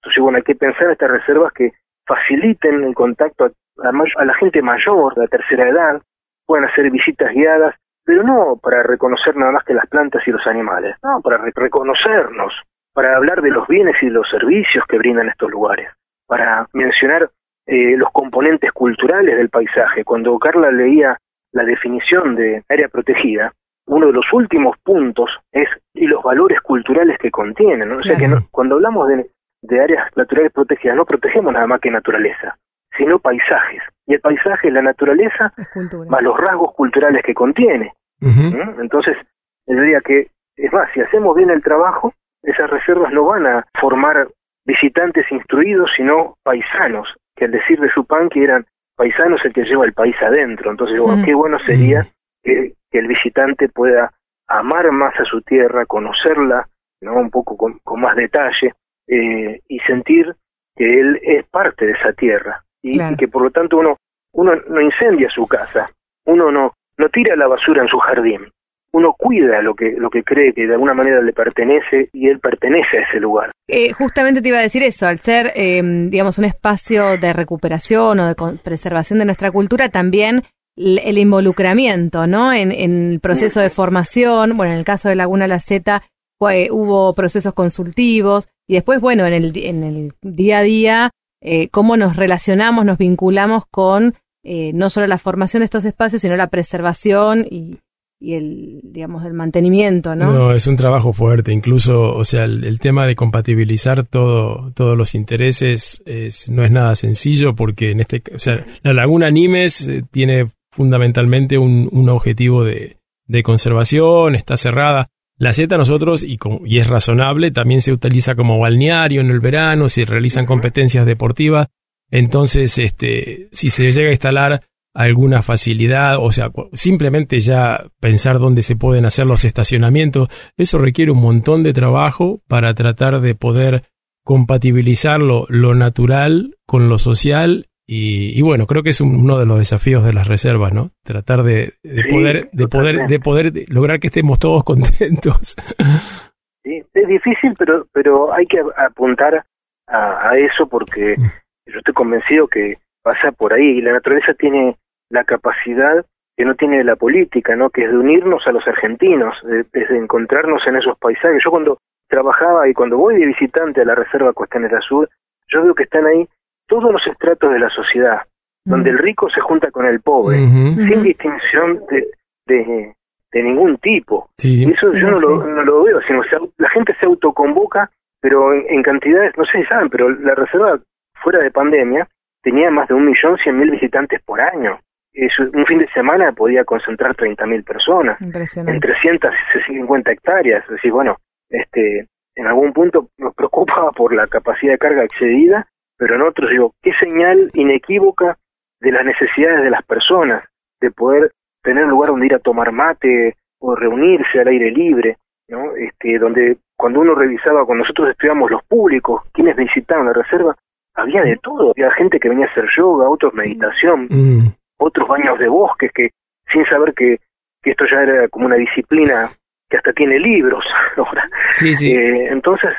Entonces, bueno, hay que pensar en estas reservas que faciliten el contacto a, la gente mayor, de la tercera edad, puedan hacer visitas guiadas, pero no para reconocer nada más que las plantas y los animales, no, para re- reconocernos, para hablar de los bienes y los servicios que brindan estos lugares, para mencionar eh, los componentes culturales del paisaje. Cuando Carla leía la definición de área protegida, uno de los últimos puntos es y los valores culturales que contienen. ¿no? O sea que no- cuando hablamos de, de áreas naturales protegidas, no protegemos nada más que naturaleza, sino paisajes. Y el paisaje es la naturaleza más los rasgos culturales que contiene. ¿Mm? Entonces, yo diría que, es más, si hacemos bien el trabajo, esas reservas no van a formar visitantes instruidos, sino paisanos, que al decir de su pan que eran paisanos el que lleva el país adentro. Entonces, Mm. qué bueno sería que, que el visitante pueda amar más a su tierra, conocerla, ¿no? Un poco con, con más detalle, eh, y sentir que él es parte de esa tierra. Y, Claro. y que por lo tanto uno, uno no incendia su casa, uno no, no tira la basura en su jardín, uno cuida lo que, lo que cree que de alguna manera le pertenece y él pertenece a ese lugar. Eh, justamente te iba a decir eso, al ser, eh, digamos, un espacio de recuperación o de preservación de nuestra cultura, también el involucramiento, ¿no? En, en el proceso de formación, bueno, en el caso de Laguna La Z hubo procesos consultivos y después, bueno, en el, en el día a día, eh, cómo nos relacionamos, nos vinculamos con eh, no solo la formación de estos espacios, sino la preservación y, y el, digamos, el mantenimiento, ¿no? No, es un trabajo fuerte, incluso, o sea, el, el tema de compatibilizar todo, todos los intereses es, no es nada sencillo porque en este, o sea, la Laguna Nimes eh, tiene fundamentalmente un, un objetivo de, de conservación, está cerrada. La Z nosotros, y, con- y es razonable, también se utiliza como balneario en el verano, se realizan competencias deportivas. Entonces, este, si se llega a instalar alguna facilidad, o sea, simplemente ya pensar dónde se pueden hacer los estacionamientos, eso requiere un montón de trabajo para tratar de poder compatibilizar lo, lo natural con lo social y, y bueno, creo que es un- uno de los desafíos de las reservas, ¿no? Tratar de, de Sí, poder, de poder, de poder lograr que estemos todos contentos. ¿sí? Es difícil, pero, pero hay que apuntar a, a eso porque yo estoy convencido que pasa por ahí y la naturaleza tiene la capacidad que no tiene la política, ¿no? Que es de unirnos a los argentinos, de, de encontrarnos en esos paisajes. Yo cuando trabajaba y cuando voy de visitante a la Reserva Costanera Sur, yo veo que están ahí todos los estratos de la sociedad, donde el rico se junta con el pobre, sin distinción de, de, de ningún tipo. Sí, Y eso yo no lo, no lo veo, sino se la gente se autoconvoca, pero en, en cantidades, no sé si saben, pero la reserva fuera de pandemia tenía más de un millón cien mil visitantes por año. Es, un fin de semana podía concentrar 30 mil personas en Impresionante. 350 hectáreas. Es decir, bueno, este, en algún punto nos preocupaba por la capacidad de carga excedida, pero en otros digo, qué señal inequívoca de las necesidades de las personas, de poder tener un lugar donde ir a tomar mate o reunirse al aire libre, ¿no? Este, donde cuando uno revisaba, cuando nosotros estudiamos los públicos, quienes visitaban la reserva, había de todo, había gente que venía a hacer yoga, otros meditación, Mm. otros baños de bosques que sin saber que, que esto ya era como una disciplina que hasta tiene libros ahora. Sí, sí. Eh, entonces,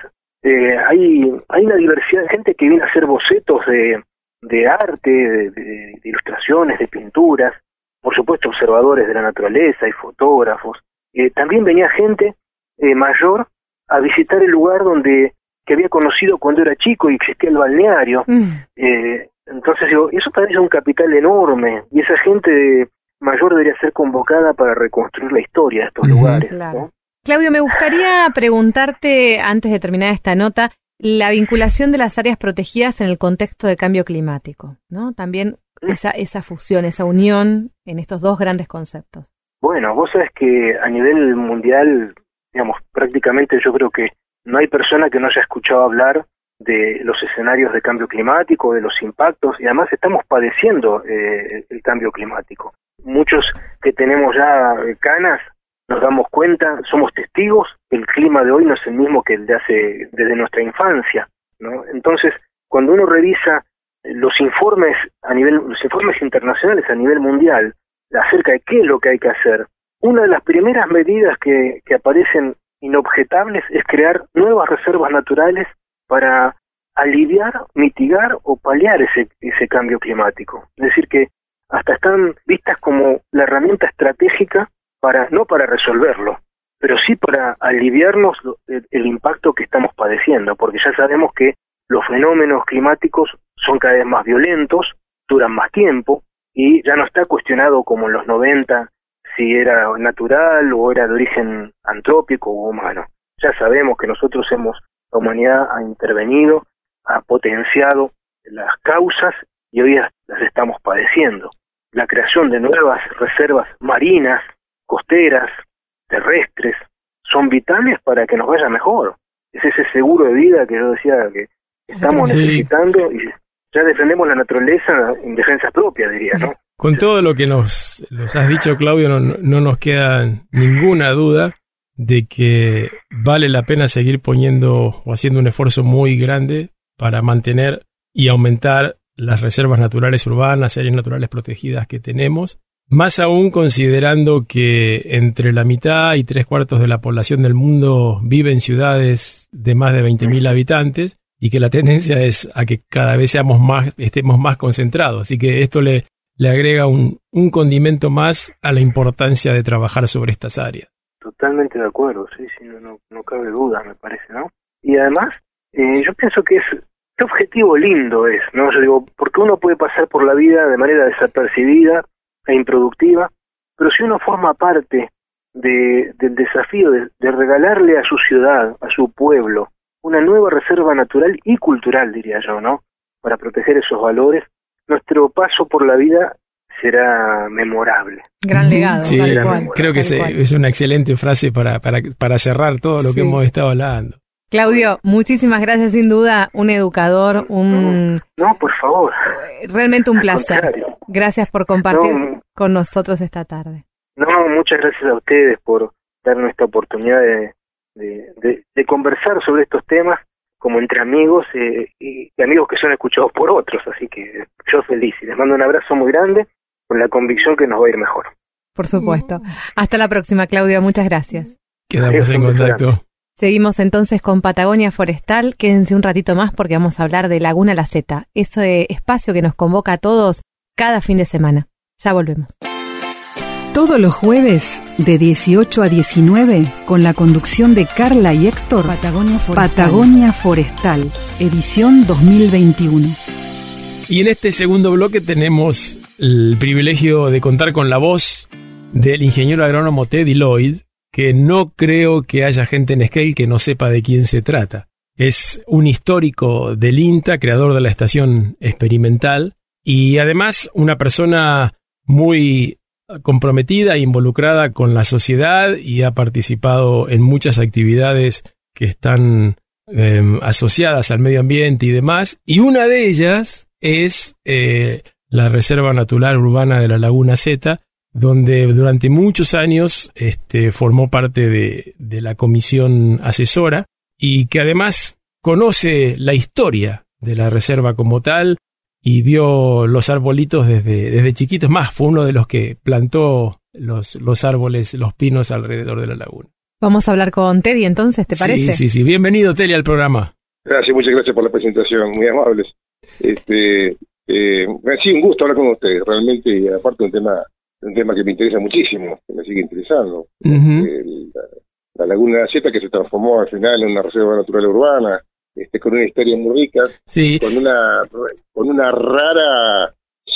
eh, hay, hay una diversidad de gente que viene a hacer bocetos de, de arte, de, de- de ilustraciones, de pinturas, por supuesto observadores de la naturaleza y fotógrafos. Eh, también venía gente eh, mayor a visitar el lugar donde que había conocido cuando era chico y existía el balneario. Mm. Eh, entonces digo, eso también es un capital enorme y esa gente mayor debería ser convocada para reconstruir la historia de estos lugares. Claro. ¿no? Claudio, me gustaría preguntarte, antes de terminar esta nota, la vinculación de las áreas protegidas en el contexto de cambio climático, ¿no? También esa, esa fusión, esa unión en estos dos grandes conceptos. Bueno, vos sabés que a nivel mundial, digamos, prácticamente yo creo que no hay persona que no haya escuchado hablar de los escenarios de cambio climático, de los impactos, y además estamos padeciendo eh, el cambio climático. Muchos que tenemos ya canas nos damos cuenta, somos testigos, el clima de hoy no es el mismo que el de hace desde nuestra infancia, ¿no? Entonces, cuando uno revisa los informes a nivel los informes internacionales a nivel mundial acerca de qué es lo que hay que hacer, una de las primeras medidas que, que aparecen inobjetables es crear nuevas reservas naturales para aliviar, mitigar o paliar ese, ese cambio climático. Es decir, que hasta están vistas como la herramienta estratégica para, no para resolverlo, pero sí para aliviarnos el impacto que estamos padeciendo, porque ya sabemos que los fenómenos climáticos son cada vez más violentos, duran más tiempo, y ya no está cuestionado como en los 90 si era natural o era de origen antrópico o humano. Ya sabemos que nosotros hemos, la humanidad ha intervenido, ha potenciado las causas y hoy las estamos padeciendo. La creación de nuevas reservas marinas, costeras, terrestres, son vitales para que nos vaya mejor. Es ese seguro de vida que yo decía que estamos Sí. necesitando y ya defendemos la naturaleza en defensa propia, diría, ¿no? Con todo lo que nos, has dicho, Claudio, no, no nos queda ninguna duda de que vale la pena seguir poniendo o haciendo un esfuerzo muy grande para mantener y aumentar las reservas naturales urbanas, áreas naturales protegidas que tenemos, más aún considerando que entre la mitad y tres cuartos de la población del mundo vive en ciudades de más de 20.000 habitantes y que la tendencia es a que cada vez seamos más, estemos más concentrados. Así que esto le, le agrega un, condimento más a la importancia de trabajar sobre estas áreas. Totalmente de acuerdo, sí, sí, no, no, cabe duda, me parece, ¿no? Y además, eh, yo pienso que es, qué objetivo lindo es, ¿no? Yo digo, porque uno puede pasar por la vida de manera desapercibida e improductiva, pero si uno forma parte de, del desafío de, de regalarle a su ciudad, a su pueblo, una nueva reserva natural y cultural, diría yo, ¿no? Para proteger esos valores, nuestro paso por la vida será memorable. Gran legado. Sí, tal cual, creo que tal es, cual. es una excelente frase para, para, para cerrar todo lo Sí. que hemos estado hablando. Claudio, muchísimas gracias, sin duda, un educador, un No, por favor. realmente un placer. contrario. Gracias por compartir No, con nosotros esta tarde. No, muchas gracias a ustedes por darnos esta oportunidad de, de, de- de conversar sobre estos temas como entre amigos eh, y, y amigos que son escuchados por otros. Así que yo feliz y les mando un abrazo muy grande con la convicción que nos va a ir mejor. Por supuesto. Hasta la próxima, Claudio. Muchas gracias. Quedamos en contacto. Seguimos entonces con Patagonia Forestal. Quédense un ratito más porque vamos a hablar de Laguna La Zeta, ese espacio que nos convoca a todos cada fin de semana. Ya volvemos. Todos los jueves, de 18 a 19, con la conducción de Carla y Héctor, Patagonia Forestal, Patagonia Forestal edición 2021. Y en este segundo bloque tenemos el privilegio de contar con la voz del ingeniero agrónomo Teddy Lloyd, que no creo que haya gente en Esquel que no sepa de quién se trata. Es un histórico del INTA, creador de la estación experimental, y además una persona muy comprometida e involucrada con la sociedad y ha participado en muchas actividades que están eh, asociadas al medio ambiente y demás. Y una de ellas es eh, la Reserva Natural Urbana de la Laguna Zeta, donde durante muchos años este, formó parte de la comisión asesora y que además conoce la historia de la reserva como tal y vio los arbolitos desde, desde chiquitos. Más, fue uno de los que plantó los, los árboles, los pinos alrededor de la laguna. Vamos a hablar con Teddy entonces, ¿te parece? Sí, sí, sí. Bienvenido, Teli, al programa. Gracias, muchas gracias por la presentación, muy amables. Este, eh, sí, un gusto hablar con ustedes, realmente, y aparte un tema, un tema que me interesa muchísimo, que me sigue interesando. Eh, la, la Laguna Z que se transformó al final en una reserva natural urbana, este, con una historia muy rica, Sí, con una, con una rara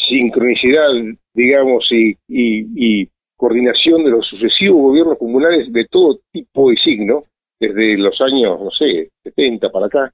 sincronicidad, digamos, y, y, y coordinación de los sucesivos gobiernos comunales de todo tipo y signo, desde los años, no sé, 70 para acá,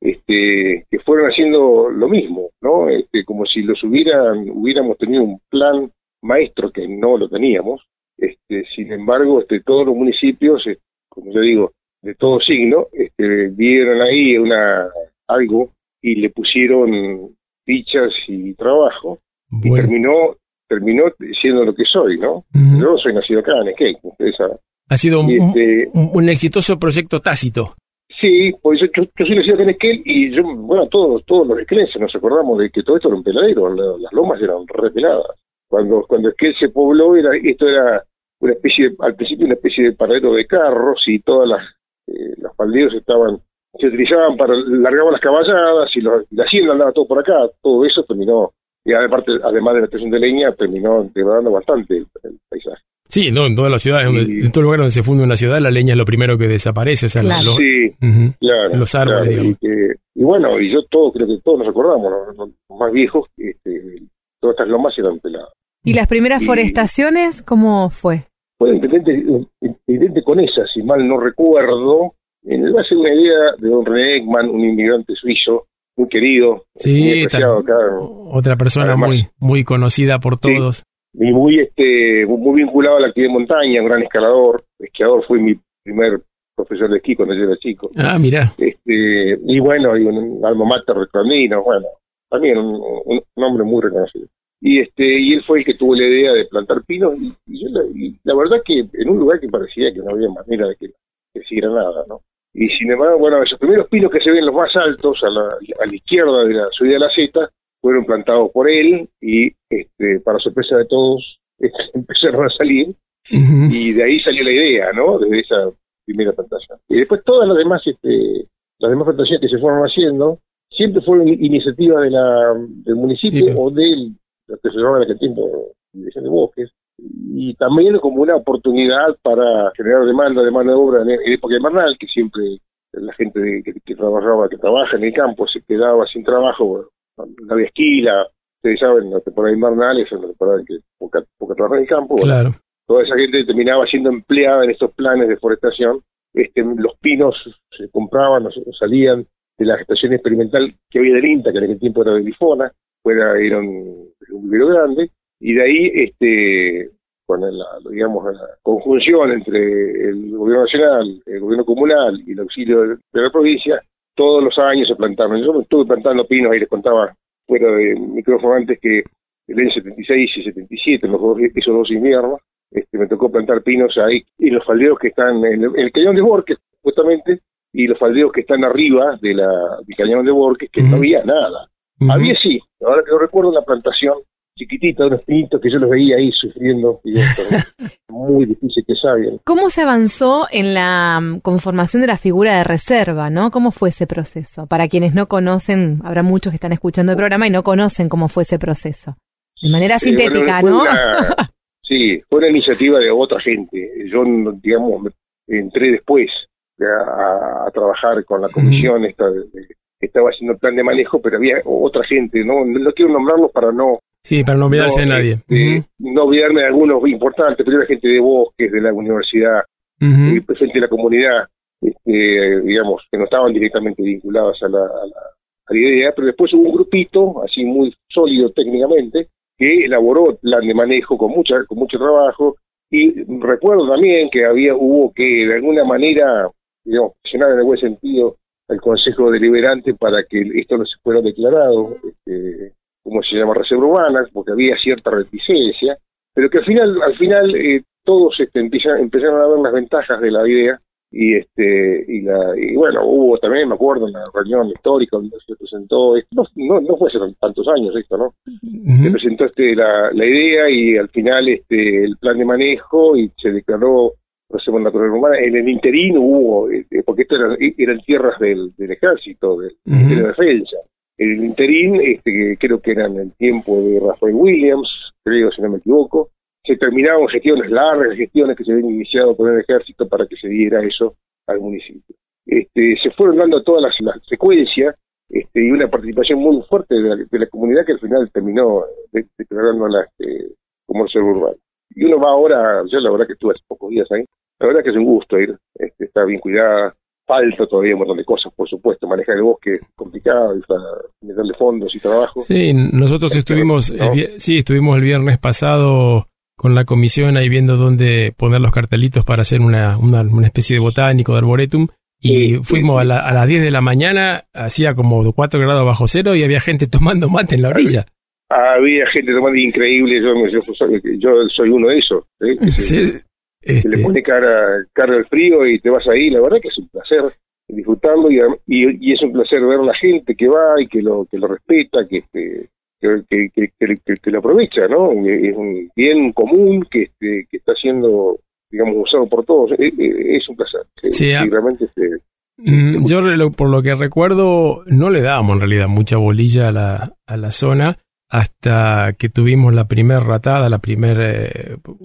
este, que fueron haciendo lo mismo, ¿no? Este, como si los hubieran, hubiéramos tenido un plan maestro que no lo teníamos. Este, sin embargo, este, todos los municipios, eh, como yo digo, de todo signo, este, vieron ahí una algo y le pusieron fichas y trabajo y terminó terminó siendo lo que soy, ¿no? Yo soy nacido acá en Esquel, ustedes saben. Ha sido un, este, un- un exitoso proyecto tácito. Sí, pues yo, yo, yo soy nacido acá en Esquel y yo, bueno, todos, todos los esquelenses nos acordamos de que todo esto era un peladero, la- las lomas eran repeladas. Cuando, cuando Esquel se pobló, era, esto era una especie, de- al principio una especie de paradero de carros y todas las, eh, los faldeos estaban, se utilizaban para, largaban las caballadas y los- la hacienda andaba todo por acá, todo eso terminó, y aparte, además de la estación de leña, terminó degradando bastante el, el paisaje. Sí, no, en todas las ciudades, donde- Y- en todo lugar donde se funda una ciudad, la leña es lo primero que desaparece. O sea, Claro. Sí, Los árboles, claro, y, digamos. que- y bueno, y yo todo, creo que todos nos acordamos, los, los más viejos, este, todas estas lomas eran peladas. ¿Y las primeras Y- forestaciones cómo fue? Fue intendente, intendente con esa, si mal no recuerdo, en base a una idea de don René Ekman, un inmigrante suizo, muy querido, Sí, muy acá, Otra persona muy, muy conocida por todos. y muy este muy vinculado a la actividad de montaña, un gran escalador, esquiador fue mi primer profesor de esquí cuando yo era chico. Ah, mira. Este, y bueno, y un alma mater recondino, bueno, también un, un- un hombre muy reconocido. Y este y él fue el que tuvo la idea de plantar pinos y, y yo la, y la verdad que en un lugar que parecía que no había manera de que, siguiera nada, ¿no? Y sin embargo, bueno, esos primeros pinos que se ven los más altos, a la, a la izquierda de la subida de la Z, fueron plantados por él y, este, para sorpresa de todos, este, empezaron a salir y de ahí salió la idea, ¿no? Desde esa primera plantación. Y después todas las demás, este, las demás plantaciones que se fueron haciendo, siempre fueron in- iniciativa de la, del municipio Sí, o del, lo que se llamaba en aquel tiempo, Dirección de Bosques, y también como una oportunidad para generar demanda de mano de obra en, en época invernal, que siempre la gente de- que, que trabajaba, que trabaja en el campo, se quedaba sin trabajo, bueno, no había esquila, ustedes saben, la temporada invernal es una temporada en que poca, poca trabaja en el campo, bueno, Claro. toda esa gente terminaba siendo empleada en estos planes de forestación. Este, los pinos se compraban, salían de la gestación experimental que había del INTA, que en aquel tiempo era de Bifona, fuera, era un, un vivero grande, y de ahí, este, con la, digamos, la conjunción entre el gobierno nacional, el gobierno comunal y el auxilio de, de la provincia, todos los años se plantaron. Yo me estuve plantando pinos, ahí les contaba fuera de micrófono antes que el año 76 y 77, en los dos, esos dos inviernos, este, me tocó plantar pinos ahí y los faldeos que están en el, en el cañón de Borges, justamente, y los faldeos que están arriba de la, del cañón de Borges, que no había nada. Había sí, ahora que yo recuerdo una plantación chiquitita unos pinitos que yo los veía ahí sufriendo, y esto, ¿no? muy difícil que sabían. ¿Cómo se avanzó en la mm, conformación de la figura de reserva, no? ¿Cómo fue ese proceso? Para quienes no conocen, habrá muchos que están escuchando el programa y no conocen cómo fue ese proceso. De manera Eh, sintética, bueno, ¿no? una- sí, fue una iniciativa de otra gente. Yo, digamos, entré después a, a trabajar con la comisión esta de- estaba haciendo el plan de manejo, pero había otra gente, no, no quiero nombrarlos para no Sí, para no olvidarse de no, nadie. este, no olvidarme de algunos importantes, pero era gente de bosques, de la universidad, Ujú. Ujú. y presente de la comunidad, este, digamos, que no estaban directamente vinculadas a la, a, la, a la idea, pero después hubo un grupito, así muy sólido técnicamente, que elaboró el plan de manejo con mucha, con mucho trabajo, y recuerdo también que había, hubo que de alguna manera, digamos, presionar en el buen sentido al Consejo Deliberante para que esto no se fuera declarado, este, como se llama, reserva urbana, porque había cierta reticencia, pero que al final, al final eh, todos este, empiezan- empezaron a ver las ventajas de la idea y este y, la, y bueno hubo también me acuerdo en la reunión histórica donde se presentó esto no, no, no fue hace tantos años esto no se Ujú. presentó este, la, la idea y al final este el plan de manejo y se declaró reserva natural humana en el interín hubo este, porque esto era- eran tierras del, del ejército del de Defensa en el interín este creo que era en el tiempo de Rafael Williams creo si no me equivoco se terminaron gestiones largas, gestiones que se habían iniciado por el ejército para que se diera eso al municipio. Este, se fueron dando todas las, las secuencias este, y una participación muy fuerte de la, de la comunidad que al final terminó de- declarándola este, como reserva urbana. Y uno va ahora, yo la verdad que estuve hace pocos días ahí, la verdad que es un gusto ir, este, está bien cuidada, falta todavía un montón de cosas, por supuesto, manejar el bosque es complicado, meterle fondos y trabajo. Sí, nosotros Este, estuvimos, ¿no? el sí, estuvimos el viernes pasado con la comisión ahí viendo dónde poner los cartelitos para hacer una, una, una especie de botánico de arboretum. Y Sí, fuimos sí. A, la- a las 10 de la mañana, hacía como 4 grados bajo cero y había gente tomando mate en la orilla. Había gente tomando increíble, yo, yo, soy- yo soy uno de esos, ¿eh? Sí, este, le pone cara, cara al frío y te vas ahí, la verdad que es un placer disfrutarlo y, y, y es un placer ver la gente que va y que lo que lo respeta, que este, que, que, lo aprovecha, ¿no? Es un bien común que este, que está siendo digamos usado por todos, es, es un placer. Sí, Y realmente este, Mm, Yo por lo que recuerdo no le dábamos en realidad mucha bolilla a la, a la zona hasta que tuvimos la primer ratada, la primera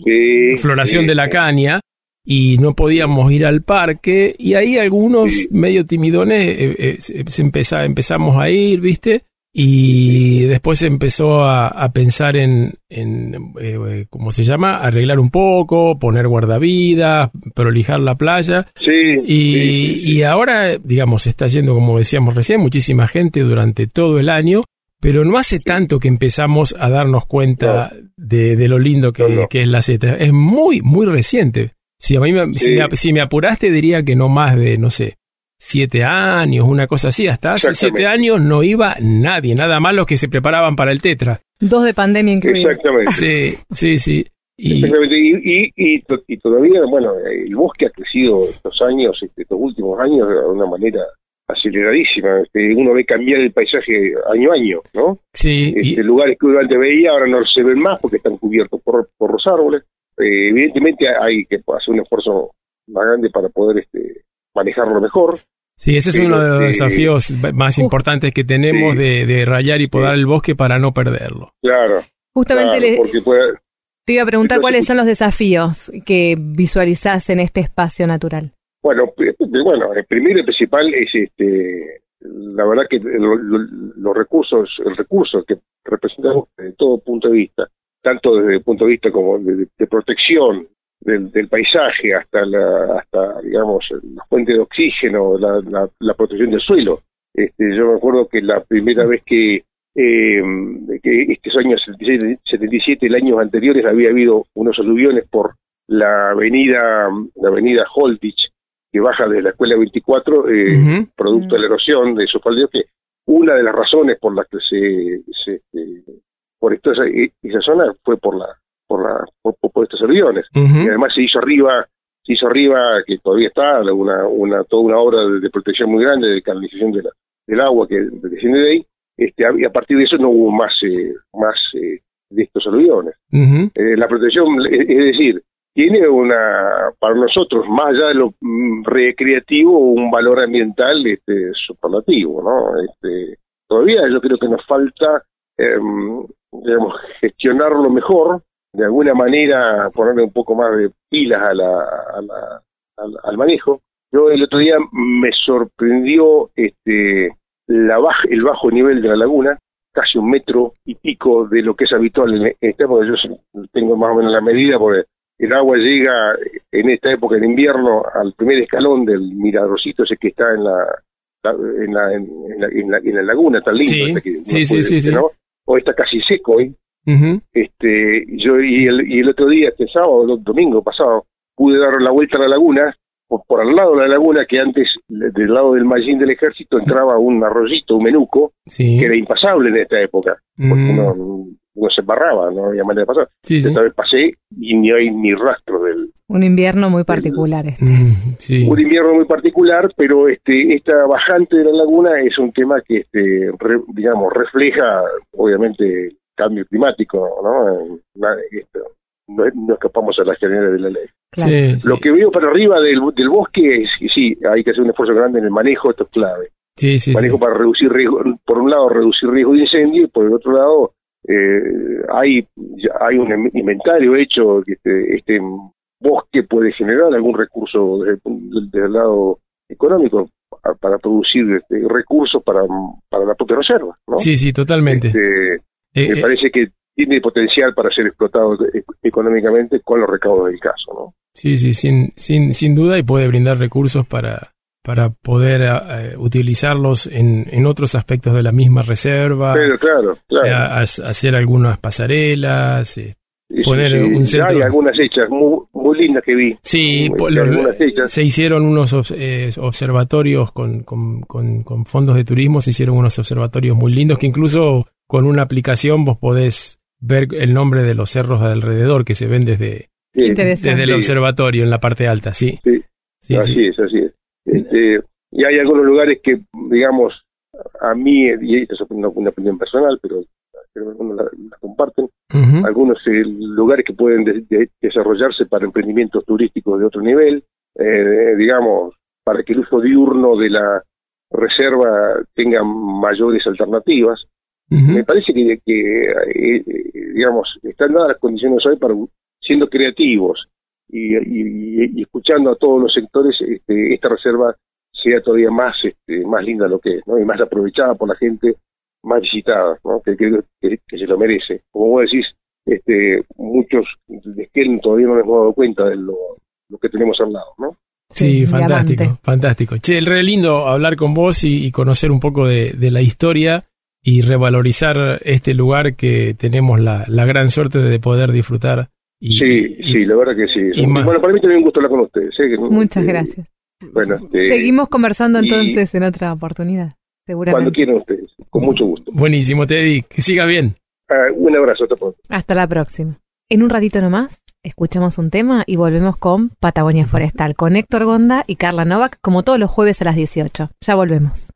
sí, floración sí, de la caña y no podíamos ir al parque y ahí algunos Sí. medio timidones eh, eh, se se empeza- empezamos a ir, ¿viste? y después empezó a, a pensar en, en eh, ¿cómo se llama? Arreglar un poco, poner guardavidas, prolijar la playa. Sí, Y, y ahora, digamos, está yendo, como decíamos recién, muchísima gente durante todo el año, pero no hace tanto que empezamos a darnos cuenta de, de lo lindo que, No, no. que es la Z. Es muy, muy reciente. Si a mí me, si me- si me apuraste, diría que no más de, no sé, siete años, una cosa así. Hasta hace siete años no iba nadie, nada más los que se preparaban para el Tetra. Dos de pandemia incluidos. Exactamente. Sí, sí, sí. Y, Exactamente, y, y, y, to- y todavía, bueno, el bosque ha crecido estos años, este, estos últimos años, de una manera aceleradísima. Este, uno ve cambiar el paisaje año a año, ¿no? sí, y- Este, lugares que uno antes veía ahora no se ven más porque están cubiertos por, por los árboles. Eh, evidentemente hay que hacer un esfuerzo más grande para poder este, manejarlo mejor. Sí, ese es uno de los este, desafíos más importantes que tenemos sí. de, de rayar y podar el bosque para no perderlo. Claro, Justamente claro, le- porque puede, te iba a preguntar cuáles son los desafíos que visualizás en este espacio natural. Bueno, bueno, el primero y principal es este, la verdad que lo- lo- los recursos, el recurso que representamos desde todo punto de vista, tanto desde el punto de vista como de, protección del, del paisaje hasta la, hasta digamos la fuente de oxígeno, la, la- la protección del suelo. Este, yo me acuerdo que la primera vez que eh, que estos años 77, 77, el años anteriores había habido unos aluviones por la avenida la avenida Holtich que baja de la escuela 24 eh, producto de la erosión de esos faldeos que una de las razones por las que se, se este, por esta, esa, esa zona fue por la por la por, por estos aviones Ujú. y además se hizo arriba se hizo arriba que todavía está una una toda una obra de, de protección muy grande de canalización de la- del agua que desciende de ahí. Este y a partir de eso no hubo más eh, más eh, de estos aluviones eh, la protección, es decir, tiene una, para nosotros, más allá de lo mm, recreativo, un valor ambiental este, superlativo, ¿no? Este, todavía yo creo que nos falta, em, digamos, gestionarlo mejor, de alguna manera ponerle un poco más de pilas a la, a la- al, al manejo. Yo el otro día me sorprendió este, la baj- el bajo nivel de la laguna, casi un metro y pico de lo que es habitual en esta época. Yo tengo más o menos la medida porque el agua llega en esta época en invierno al primer escalón del miradorcito ese que está en la en la, en, la, en la- en la laguna tan lindo Sí, que sí, sí, puede- sí, sí. ¿no? o está casi seco hoy este yo y el, y el otro día este sábado el domingo pasado pude dar la vuelta a la laguna por, por al lado de la laguna que antes del lado del mallín del ejército entraba un arroyito un menuco que era impasable en esta época porque Mm. uno, uno se embarraba no había manera de pasar Sí, sí. esta vez pasé y ni hay ni rastro del Un invierno muy particular este. Mm, sí. un invierno muy particular, pero este esta bajante de la laguna es un tema que este re- digamos refleja obviamente el cambio climático, ¿no? Esto, no, no escapamos a las generales de la ley. Claro. Sí, sí. Lo que veo para arriba del, del bosque es que sí, hay que hacer un esfuerzo grande en el manejo, esto es clave. Sí, sí, sí. manejo para reducir riesgo, por un lado reducir riesgo de incendio y por el otro lado eh, hay hay un in- inventario hecho que este, este bosque puede generar algún recurso desde, el pun- desde el lado económico pa- para producir este, recursos para, para la propia reserva ¿no? Sí, sí, totalmente. Este, Eh, me eh, parece que tiene potencial para ser explotado e- económicamente con los recaudos del caso ¿no? Sí, sí, sin, sin, sin duda y puede brindar recursos para, para poder eh, utilizarlos en, en otros aspectos de la misma reserva, pero claro eh, claro a- a- hacer algunas pasarelas. eh. Sí, poner sí, un centro- hay algunas hechas muy, muy lindas que vi Sí, Muy lo- se hicieron unos eh, observatorios con, con, con- con fondos de turismo, se hicieron unos observatorios muy lindos que incluso con una aplicación vos podés ver el nombre de los cerros de alrededor que se ven desde, Sí, desde el observatorio en la parte alta, sí. Sí. Sí, así sí. es, así es. Este, y hay algunos lugares que, digamos, a mí, y esto es una, una opinión personal, pero creo que algunos la, la comparten, algunos eh, lugares que pueden de- de- desarrollarse para emprendimientos turísticos de otro nivel, eh, digamos, para que el uso diurno de la reserva tenga mayores alternativas. Me parece que, que, eh, eh, digamos, están dadas las condiciones hoy para, siendo creativos y, y- y escuchando a todos los sectores, este, esta reserva sea todavía más, este, más linda de lo que es, ¿no? Y más aprovechada por la gente, más visitadas, ¿no? que, que, que, se lo merece. Como vos decís, este, muchos de Esquel todavía no les hemos dado cuenta de lo, lo que tenemos al lado, ¿no? Sí, fantástico, fantástico. Che, el re lindo hablar con vos y, conocer un poco de, la historia y revalorizar este lugar que tenemos la, gran suerte de poder disfrutar. Y, sí, sí, la verdad que sí. bueno, para mí también un gusto hablar con ustedes. Muchas gracias. Bueno, este, Seguimos conversando entonces en otra oportunidad, seguramente. Cuando quieran ustedes, con mucho gusto. Buenísimo, Teddy, que siga bien. Ah, un abrazo, hasta pronto. Hasta la próxima. En un ratito nomás escuchamos un tema y volvemos con Patagonia Forestal, con Héctor Gonda y Carla Novak, como todos los jueves a las 18. Ya volvemos.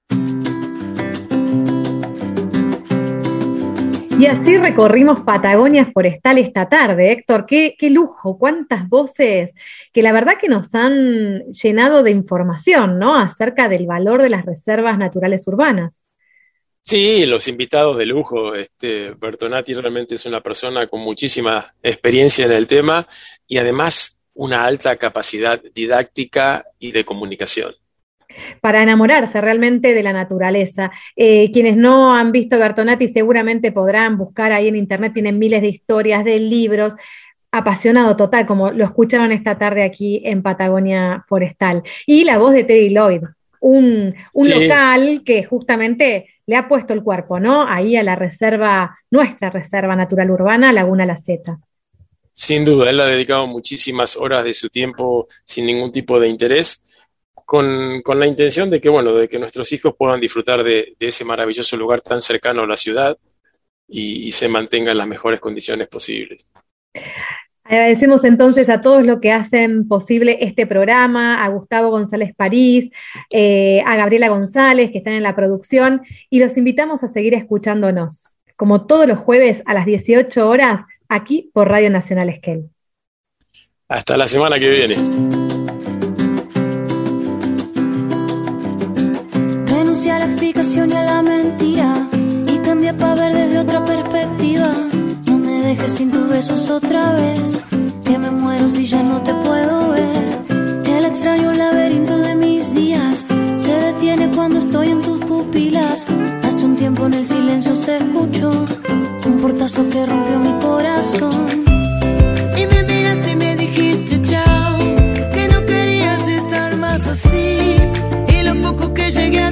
Y así recorrimos Patagonia Forestal esta tarde, Héctor. Qué, qué, lujo, cuántas voces que la verdad que nos han llenado de información, ¿no? Acerca del valor de las reservas naturales urbanas. Sí, los invitados de lujo. Este, Bertonati realmente es una persona con muchísima experiencia en el tema y además una alta capacidad didáctica y de comunicación. Para enamorarse realmente de la naturaleza. Eh, quienes no han visto Bertonati seguramente podrán buscar ahí en internet, tienen miles de historias, de libros, apasionado total, como lo escucharon esta tarde aquí en Patagonia Forestal. Y la voz de Teddy Lloyd, un, local que justamente le ha puesto el cuerpo, ¿no? Ahí a la reserva, nuestra reserva natural urbana, Laguna La Zeta. Sin duda, él ha dedicado muchísimas horas de su tiempo sin ningún tipo de interés, con, la intención de que, bueno, de que nuestros hijos puedan disfrutar de, ese maravilloso lugar tan cercano a la ciudad y, y se mantenga en las mejores condiciones posibles. Agradecemos entonces a todos los que hacen posible este programa, a Gustavo González París, eh, a Gabriela González, que están en la producción, y los invitamos a seguir escuchándonos, como todos los jueves a las 18 horas, aquí por Radio Nacional Esquel. Hasta la semana que viene. Sin tus besos otra vez. Que me muero si ya no te puedo ver. El extraño laberinto de mis días se detiene cuando estoy en tus pupilas. Hace un tiempo en el silencio se escuchó un portazo que rompió mi corazón. Y me miraste y me dijiste chao, que no querías estar más así. Y lo poco que llegué a